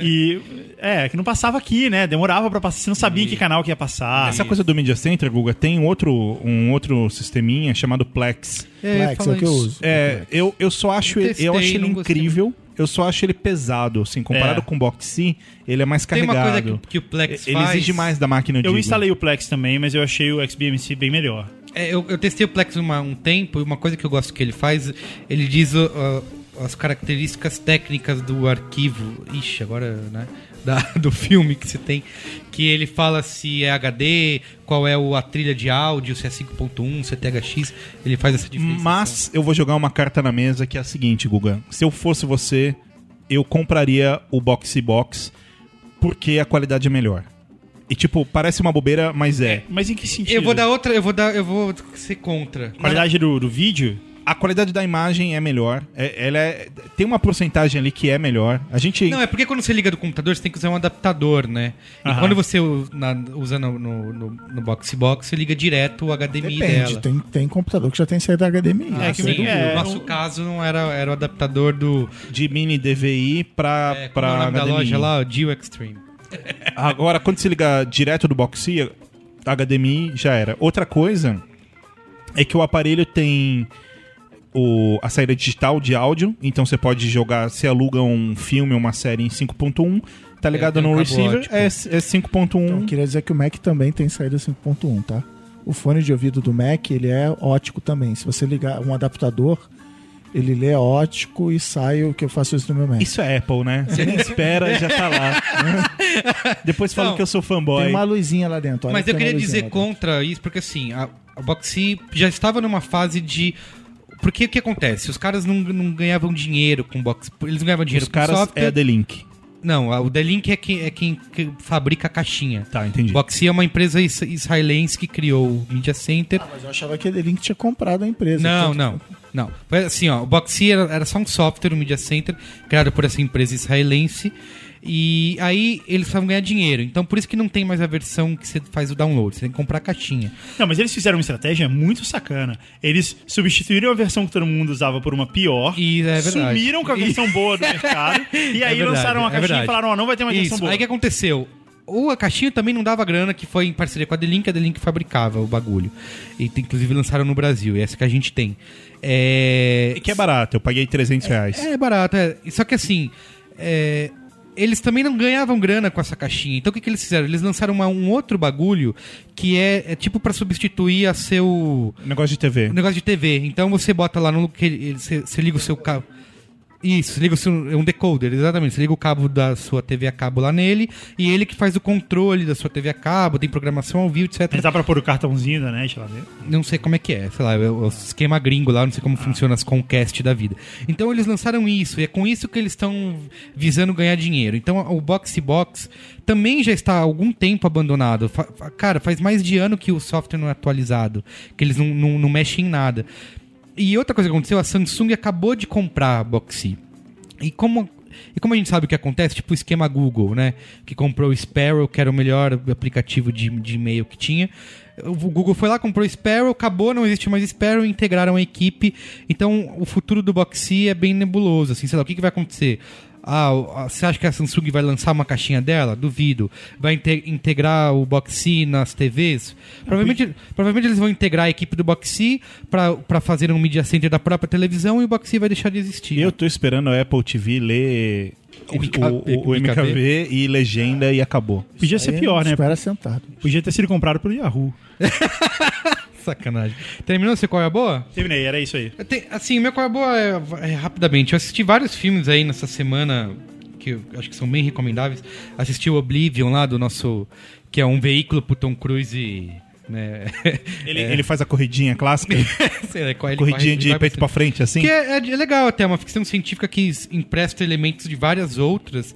E é, que não passava aqui, né? Demorava pra passar. Você não sabia em que canal que ia passar. Essa E- coisa do Media Center, Guga, tem um outro, um outro sisteminha chamado Plex. Plex é o que eu uso. É, eu, eu só acho Eu ele, eu testei, acho ele não gostei incrível. Eu só acho ele pesado, assim, comparado É. com o Boxy, ele é mais Tem uma carregado. coisa que, que o Plex ele faz... exige mais da máquina, eu Eu digo. instalei o Plex também, mas eu achei o XBMC bem melhor. É, eu, eu testei o Plex uma, um tempo e uma coisa que eu gosto que ele faz, ele diz uh, as características técnicas do arquivo. Ixi, agora, né? Da, do filme que você tem. Que ele fala se é HD, qual é a trilha de áudio, se é 5.1, se é THX. Ele faz essa diferença. Mas eu vou jogar uma carta na mesa que é a seguinte, Guga. Se eu fosse você, eu compraria o Boxy Box porque a qualidade é melhor. E tipo, parece uma bobeira, mas é. Mas em que sentido? Eu vou dar outra, eu vou dar, eu vou ser contra. Qualidade do, do vídeo? A qualidade da imagem é melhor. É- ela é- tem uma porcentagem ali que é melhor. A gente. Não, é porque quando você liga do computador, você tem que usar um adaptador, né? E Aham. quando você na- usa no, no, no, no Boxy Box, você liga direto o HDMI Depende, dela. tem, tem computador que já tem saída HDMI. É, Ah, que sem nem- dúvida. é, no nosso caso, não era, era o adaptador do. de mini DVI pra, É, como pra é o nome da HDMI. loja lá? O Geo Extreme. Agora, quando você liga direto do Boxy, HDMI já era. Outra coisa é que o aparelho tem o, a saída digital de áudio, então você pode jogar, você aluga um filme, uma série em 5.1, tá ligado tem um no cabo receiver, ótico. é, é 5.1. Então, eu queria dizer que o Mac também tem saída 5.1, tá? O fone de ouvido do Mac, ele é ótico também. Se você ligar um adaptador, ele lê ótico e sai o que eu faço isso no meu Mac. Isso é Apple, né? Você nem espera, já tá lá. Depois falam Não, que eu sou fanboy. Tem uma luzinha lá dentro. olha Mas que eu queria dizer contra isso, porque assim, a, a Boxy já estava numa fase de. Porque o que acontece? Os caras não, não ganhavam dinheiro com Box. Eles não ganhavam dinheiro Os com caras software. é a The Link. Não, o The-Link é quem, é quem que fabrica a caixinha. Tá, entendi. Boxy é uma empresa is- israelense que criou o Media Center. Ah, mas eu achava que a The Link tinha comprado a empresa. Não, Tanto- não, não. Foi assim, ó, o Boxy era, era só um software, um Media Center, criado por essa empresa israelense. E aí eles precisavam ganhar dinheiro. Então por isso que não tem mais a versão que você faz o download. Você tem que comprar a caixinha. Não, mas eles fizeram uma estratégia muito sacana. Eles substituíram a versão que todo mundo usava por uma pior. E é verdade. Sumiram com a versão boa do mercado. E aí É verdade, lançaram a é caixinha verdade. e falaram: ó, não vai ter mais versão Isso. boa. Aí o que aconteceu? Ou a caixinha também não dava grana, que foi em parceria com a The-Link, a The-Link fabricava o bagulho. E inclusive lançaram no Brasil, e essa que a gente tem. É, E que é barato, eu paguei 300 reais. É barato, é. Só que assim, é, eles também não ganhavam grana com essa caixinha. Então o que, que eles fizeram? Eles lançaram uma- um outro bagulho que é, é tipo pra substituir a seu Negócio de TV. negócio de TV. Então você bota lá no você, você liga o seu carro. Isso, liga é um decoder, exatamente. Você liga o cabo da sua TV a cabo lá nele e ele que faz o controle da sua TV a cabo, tem programação ao vivo, etc. Mas dá pra pôr o cartãozinho da net lá dentro? Não sei como é que é, sei lá, é o esquema gringo lá, não sei como funciona as Comcast da vida. Então eles lançaram isso, e é com isso que eles estão visando ganhar dinheiro. Então o Boxy Box também já está há algum tempo abandonado. Cara, faz mais de ano que o software não é atualizado, que eles não, não, não mexem em nada. E outra coisa que aconteceu, a Samsung acabou de comprar a Boxy. E como, e como a gente sabe o que acontece, tipo o esquema Google, né? Que comprou o Sparrow, que era o melhor aplicativo de, de e-mail que tinha. O Google foi lá, comprou o Sparrow, acabou, não existe mais Sparrow, integraram a equipe. Então o futuro do Boxy é bem nebuloso, assim, sei lá, o que, que vai acontecer? Ah, ah, você acha que a Samsung vai lançar uma caixinha dela? Duvido. Vai inte- integrar o Boxy nas TVs? Provavelmente, provavelmente eles vão integrar a equipe do Boxy para fazer um media center da própria televisão e o Boxy vai deixar de existir. Eu tô esperando a Apple TV ler o, MKV, o- o MKV e legenda e acabou. Podia ser pior, né? Espera sentado. Podia ter sido comprado pelo Yahoo. Sacanagem. Terminou seu qual é a boa? Terminei, era isso aí. Tenho- assim, meu qual é a boa é, é rapidamente. Eu assisti vários filmes aí nessa semana que acho que são bem recomendáveis. Assisti o Oblivion lá do nosso. que é um veículo pro Tom Cruise. Né? Ele, ele faz a corridinha clássica, Sei corridinha corre- de peito pra frente, assim. Que é, é- é legal até, uma ficção científica que empresta elementos de várias outras,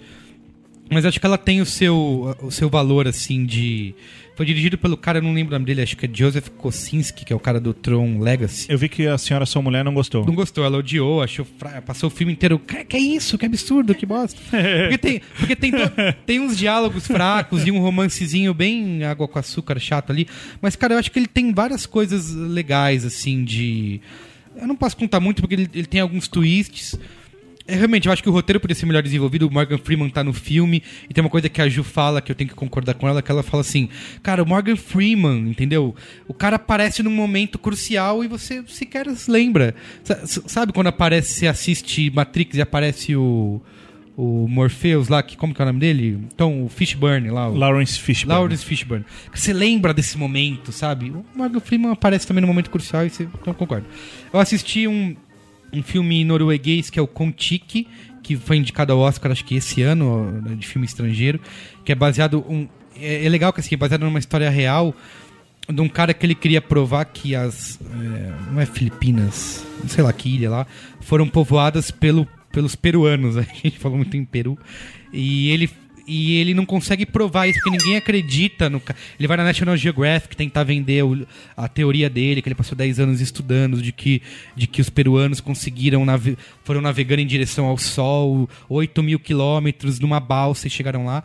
mas acho que ela tem o seu, o seu valor, assim, de... Foi dirigido pelo cara, eu não lembro o nome dele, acho que é Joseph Kosinski, que é o cara do Tron Legacy. Eu vi que a senhora sua mulher não gostou. Não gostou, ela odiou, achou fra... passou o filme inteiro. Que, que é isso? Que absurdo, que bosta. Porque tem, porque tem, to- tem uns diálogos fracos e um romancezinho bem água com açúcar chato ali. Mas, cara, eu acho que ele tem várias coisas legais, assim, de. Eu não posso contar muito porque ele, ele tem alguns twists. É, realmente, eu acho que o roteiro podia ser melhor desenvolvido. O Morgan Freeman tá no filme. E tem uma coisa que a Ju fala, que eu tenho que concordar com ela, que ela fala assim: Cara, o Morgan Freeman, entendeu? O cara aparece num momento crucial e você sequer se lembra. Sabe quando aparece, você assiste Matrix e aparece o. O Morpheus lá, que, como que é o nome dele? Então, o Fishburne lá. O... Lawrence Fishburne. Lawrence Fishburne. Você lembra desse momento, sabe? O Morgan Freeman aparece também no momento crucial e você então concordo. Eu assisti um, um filme norueguês que é o Kon-Tiki, que foi indicado ao Oscar acho que esse ano, ó, de filme estrangeiro, que é baseado um é, é legal que assim, é baseado numa história real de um cara que ele queria provar que as é, não é Filipinas, não sei lá que ilha lá, foram povoadas pelo, pelos peruanos. A gente falou muito em Peru. E ele e ele não consegue provar isso porque ninguém acredita no ca- ele vai na National Geographic tentar vender o- a teoria dele que ele passou 10 anos estudando de que de que os peruanos conseguiram nave- foram navegando em direção ao sol 8 mil quilômetros numa balsa e chegaram lá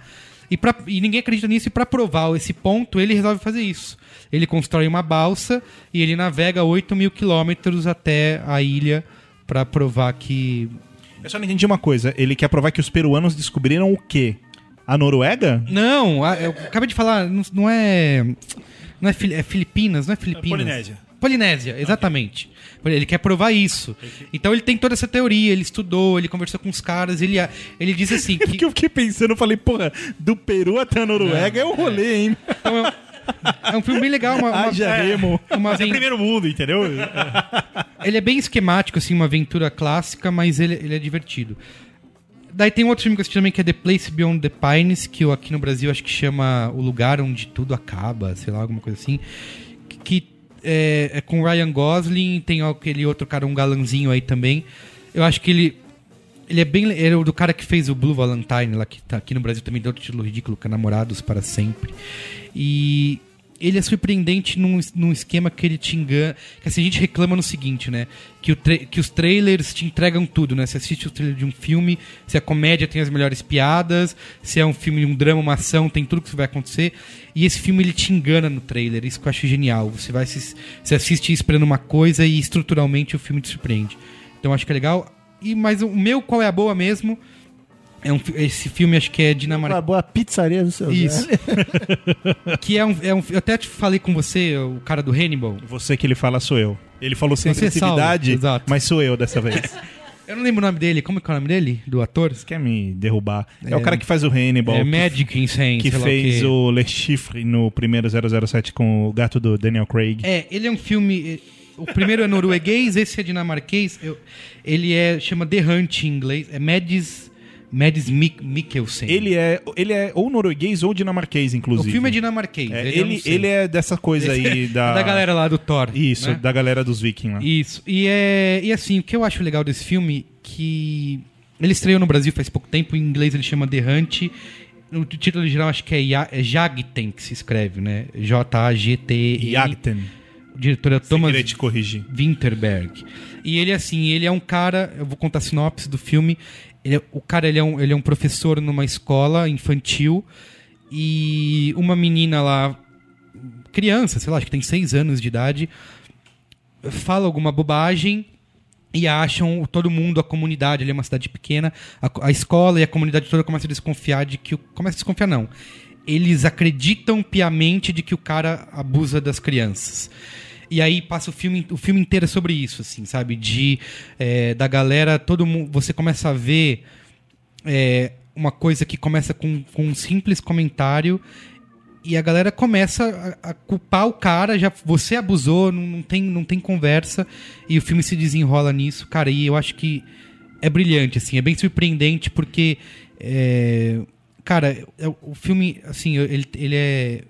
e, pra, e ninguém acredita nisso, e para provar esse ponto, ele resolve fazer isso. Ele constrói uma balsa e ele navega 8 mil quilômetros até a ilha para provar que. Eu só não entendi uma coisa. Ele quer provar que os peruanos descobriram o quê? A Noruega? Não, a- eu acabei de falar, não, não é. Não é, é Filipinas, não é Filipinas. Polinésia. Polinésia, exatamente. Ele quer provar isso. Então ele tem toda essa teoria, ele estudou, ele conversou com os caras, ele, ele diz assim Porque que. eu fiquei pensando, eu falei, porra, do Peru até a Noruega é um rolê, hein? Então, é, é um filme bem legal, uma, uma, Haja remo. uma Mas é aven- primeiro mundo, entendeu? Ele é bem esquemático, assim, uma aventura clássica, mas ele, ele é divertido. Daí tem um outro filme que eu assisti também que é The Place Beyond the Pines, que eu, aqui no Brasil acho que chama O Lugar Onde Tudo Acaba, sei lá, alguma coisa assim. Que é, é com Ryan Gosling, tem aquele outro cara, um galanzinho aí também. Eu acho que ele. Ele é bem. Ele é o do cara que fez o Blue Valentine, lá que tá aqui no Brasil também, deu outro título ridículo, que é Namorados para Sempre. E ele é surpreendente num, num esquema que ele te engana. Que assim, a gente reclama no seguinte, né? Que, o que os trailers te entregam tudo, né? Você assiste o trailer de um filme, se a comédia tem as melhores piadas, se é um filme, um drama, uma ação, tem tudo que vai acontecer. E esse filme ele te engana no trailer, isso que eu acho genial. Você vai se, você assiste esperando uma coisa e estruturalmente o filme te surpreende. Então acho que é legal. E mas o meu qual é a boa mesmo? É um, esse filme acho que é Uma dinamarquês. boa pizzaria do seu Isso. Que é um, é um. Eu até te falei com você, o cara do Hannibal. Você que ele fala sou eu. Ele falou sem Você é agressividade, exato. mas sou eu dessa vez. Eu não lembro o nome dele. Como é que é o nome dele? Do ator? Quer me derrubar? É, É. o cara que faz o Hannibal. é que- Magic Insane. que fez quê. o Le Chiffre no primeiro 007 com o gato do Daniel Craig. É, ele é um filme. O primeiro é norueguês, esse é dinamarquês. Eu- ele é chama The Hunt em inglês. É Mads, Mads Mik Mikkelsen. Ele é, ele é ou norueguês ou dinamarquês, o inclusive. filme é dinamarquês. É, ele, ele, é dessa coisa aí da... da galera lá do Thor. Isso, né? da galera dos vikings lá. Isso. E, é, e assim, o que eu acho legal desse filme que ele estreou no Brasil faz pouco tempo, em inglês ele chama The Hunt. No título original acho que é, é Jagten que se escreve, né? J-A-G-T-E. Jagten. O diretor é Thomas te corrigir. Winterberg. E ele, assim, ele é um cara. Eu vou contar a sinopse do filme. Ele é- o cara ele é, um, ele é um professor numa escola infantil. E uma menina lá, criança, sei lá, acho que tem seis anos de idade, fala alguma bobagem e acham todo mundo, a comunidade, ali é uma cidade pequena, a, a escola e a comunidade toda começa a desconfiar de que. Começa a desconfiar, não. Eles acreditam piamente de que o cara abusa das crianças. E aí passa o filme, o filme inteiro é sobre isso, assim, sabe? De é, da galera, todo mundo. Você começa a ver é, uma coisa que começa com, com um simples comentário e a galera começa a, a culpar o cara, já você abusou, não, não tem, não tem conversa, e o filme se desenrola nisso, cara, e eu acho que é brilhante, assim, é bem surpreendente, porque, é, cara, é- o filme, assim, ele, ele é,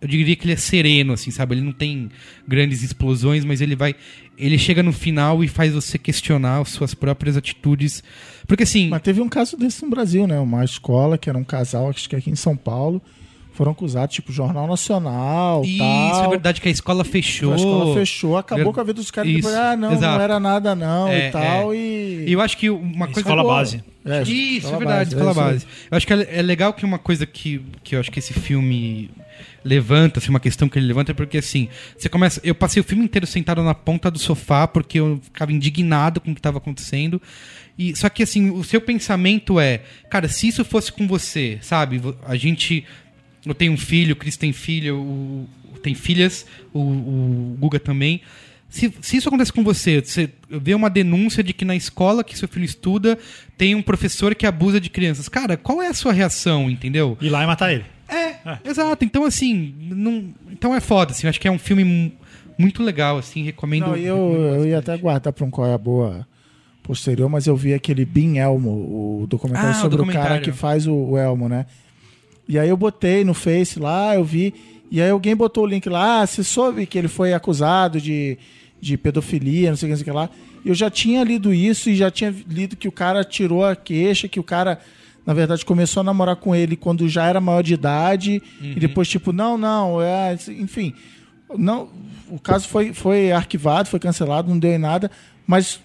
eu diria que ele é sereno, assim, sabe, ele não tem grandes explosões, mas ele vai, ele chega no final e faz você questionar as suas próprias atitudes, porque assim... Mas teve um caso desse no Brasil, né? Uma escola que era um casal, acho que aqui em São Paulo, foram acusados, tipo, Jornal Nacional, Isso, tal. é verdade que a escola fechou. A escola fechou, acabou Ver- com a vida dos caras. Isso, Depois, ah, não, exato. não era nada não É, e tal. é. E... E eu acho que uma coisa Escola boa. base. É, isso, escola é verdade, base, escola é base. Eu acho que é, é legal que uma coisa que, que eu acho que esse filme levanta, assim, uma questão que ele levanta é porque assim, você começa, eu passei o filme inteiro sentado na ponta do sofá porque eu ficava indignado com o que estava acontecendo. E só que assim, o seu pensamento é, cara, se isso fosse com você, sabe? A gente eu tenho um filho, o Cris tem filho, o, tem filhas, o, o Guga também. Se, se isso acontece com você, você vê uma denúncia de que na escola que seu filho estuda tem um professor que abusa de crianças. Cara, qual é a sua reação, entendeu? Ir lá e matar ele. É, exato. Então, assim, não, então é foda, assim. Eu acho que é um filme mu- muito legal, assim, recomendo. Não, eu, eu ia até guardar pra um qual é a boa posterior, mas eu vi aquele Bin Elmo, o documentário Ah, o sobre o documentário. cara que faz o, o Elmo, né? E aí eu botei no Face lá, eu vi, e aí alguém botou o link lá, ah, você soube que ele foi acusado de, de pedofilia, não sei o que, não sei o que lá. Eu já tinha lido isso e já tinha lido que o cara tirou a queixa, que o cara, na verdade, começou a namorar com ele quando já era maior de idade, Uhum. e depois, tipo, não, não, é, enfim. Não, o caso foi, foi arquivado, foi cancelado, não deu em nada, mas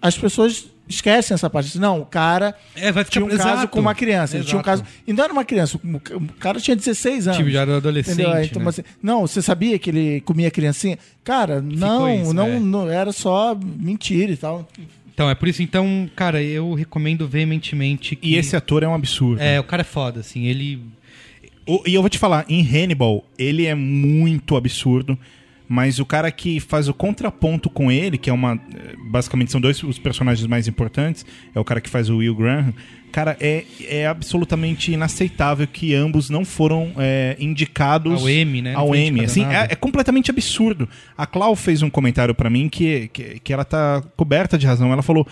as pessoas esquecem essa parte. Não, o cara É, vai ficar tinha um caso exato. com uma criança. Ele tinha um caso. E não era uma criança, o cara tinha 16 anos. Tipo, já era adolescente. Aí, então, né? assim, não, você sabia que ele comia criancinha? Cara, não, isso, não, é. não, era só mentira e tal. Então, é por isso, então, cara, eu recomendo veementemente que. E esse ator é um absurdo. É, o cara é foda, assim, ele. O- E eu vou te falar, em Hannibal, ele é muito absurdo, mas o cara que faz o contraponto com ele, que é uma. Basicamente são dois os personagens mais importantes, é o cara que faz o Will Graham. Cara, é, é absolutamente inaceitável que ambos não foram eh, indicados Ao Emmy, né? Não Ao indicado Assim, a é, é completamente absurdo. A Clau fez um comentário pra mim que, que, que ela tá coberta de razão. Ela falou: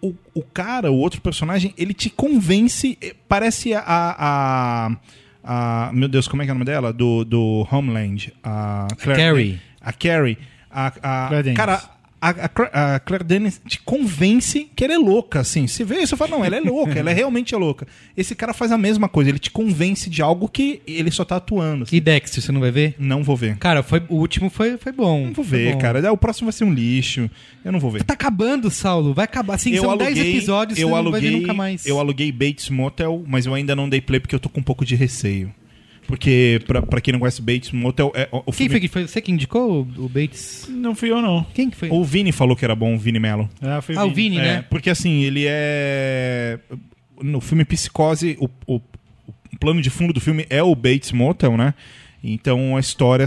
o, o cara, o outro personagem, ele te convence. Parece a. a, a- meu Deus, como é que é o nome dela? Do, do Homeland. A Carrie. A Carrie. A, a, Claire cara, a, a, a Claire Denis te convence que ela é louca, assim. Se vê isso, eu falo, não, ela é louca, ela é realmente é louca. Esse cara faz a mesma coisa, ele te convence de algo que ele só tá atuando. assim. E Dexter, você não vai ver? Não vou ver. Cara, foi, o último foi, foi bom. Não vou foi ver, bom. cara. O próximo vai ser um lixo. Eu não vou ver. Tá acabando, Saulo. Vai acabar. Assim, são 10 episódios, eu você não aluguei, vai ver nunca mais. Eu aluguei Bates Motel, mas eu ainda não dei play porque eu tô com um pouco de receio. Porque, pra, pra quem não conhece Bates Motel, é, o, o Quem filme- foi que foi? Você que indicou o o Bates? Não fui eu, não. Quem que foi? O Vini falou que era bom, o Vini Mello. Ah, foi Ah, o Vini, É, né? porque assim, ele é. No filme Psicose, o, o- o plano de fundo do filme é o Bates Motel, né? Então a história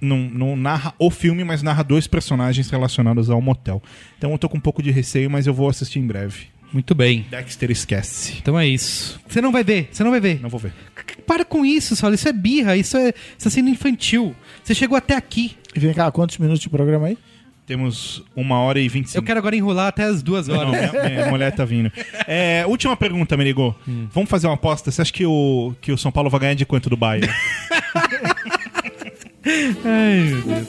não, não narra o filme, mas narra dois personagens relacionados ao motel. Então eu tô com um pouco de receio, mas eu vou assistir em breve. Muito bem. Dexter esquece. Então é isso. Você não vai ver, você não vai ver. Não vou ver. Para com isso, Saulo. Isso é birra, isso é, isso tá sendo infantil. Você chegou até aqui. E vem cá, quantos minutos de programa aí? Temos uma hora e vinte e Eu cinco. quero agora enrolar até as duas Não, horas. minha, minha mulher tá vindo. É, última pergunta, Merigo. Vamos fazer uma aposta. Você acha que o, que o São Paulo vai ganhar de quanto do Bayern? Ai, meu Deus.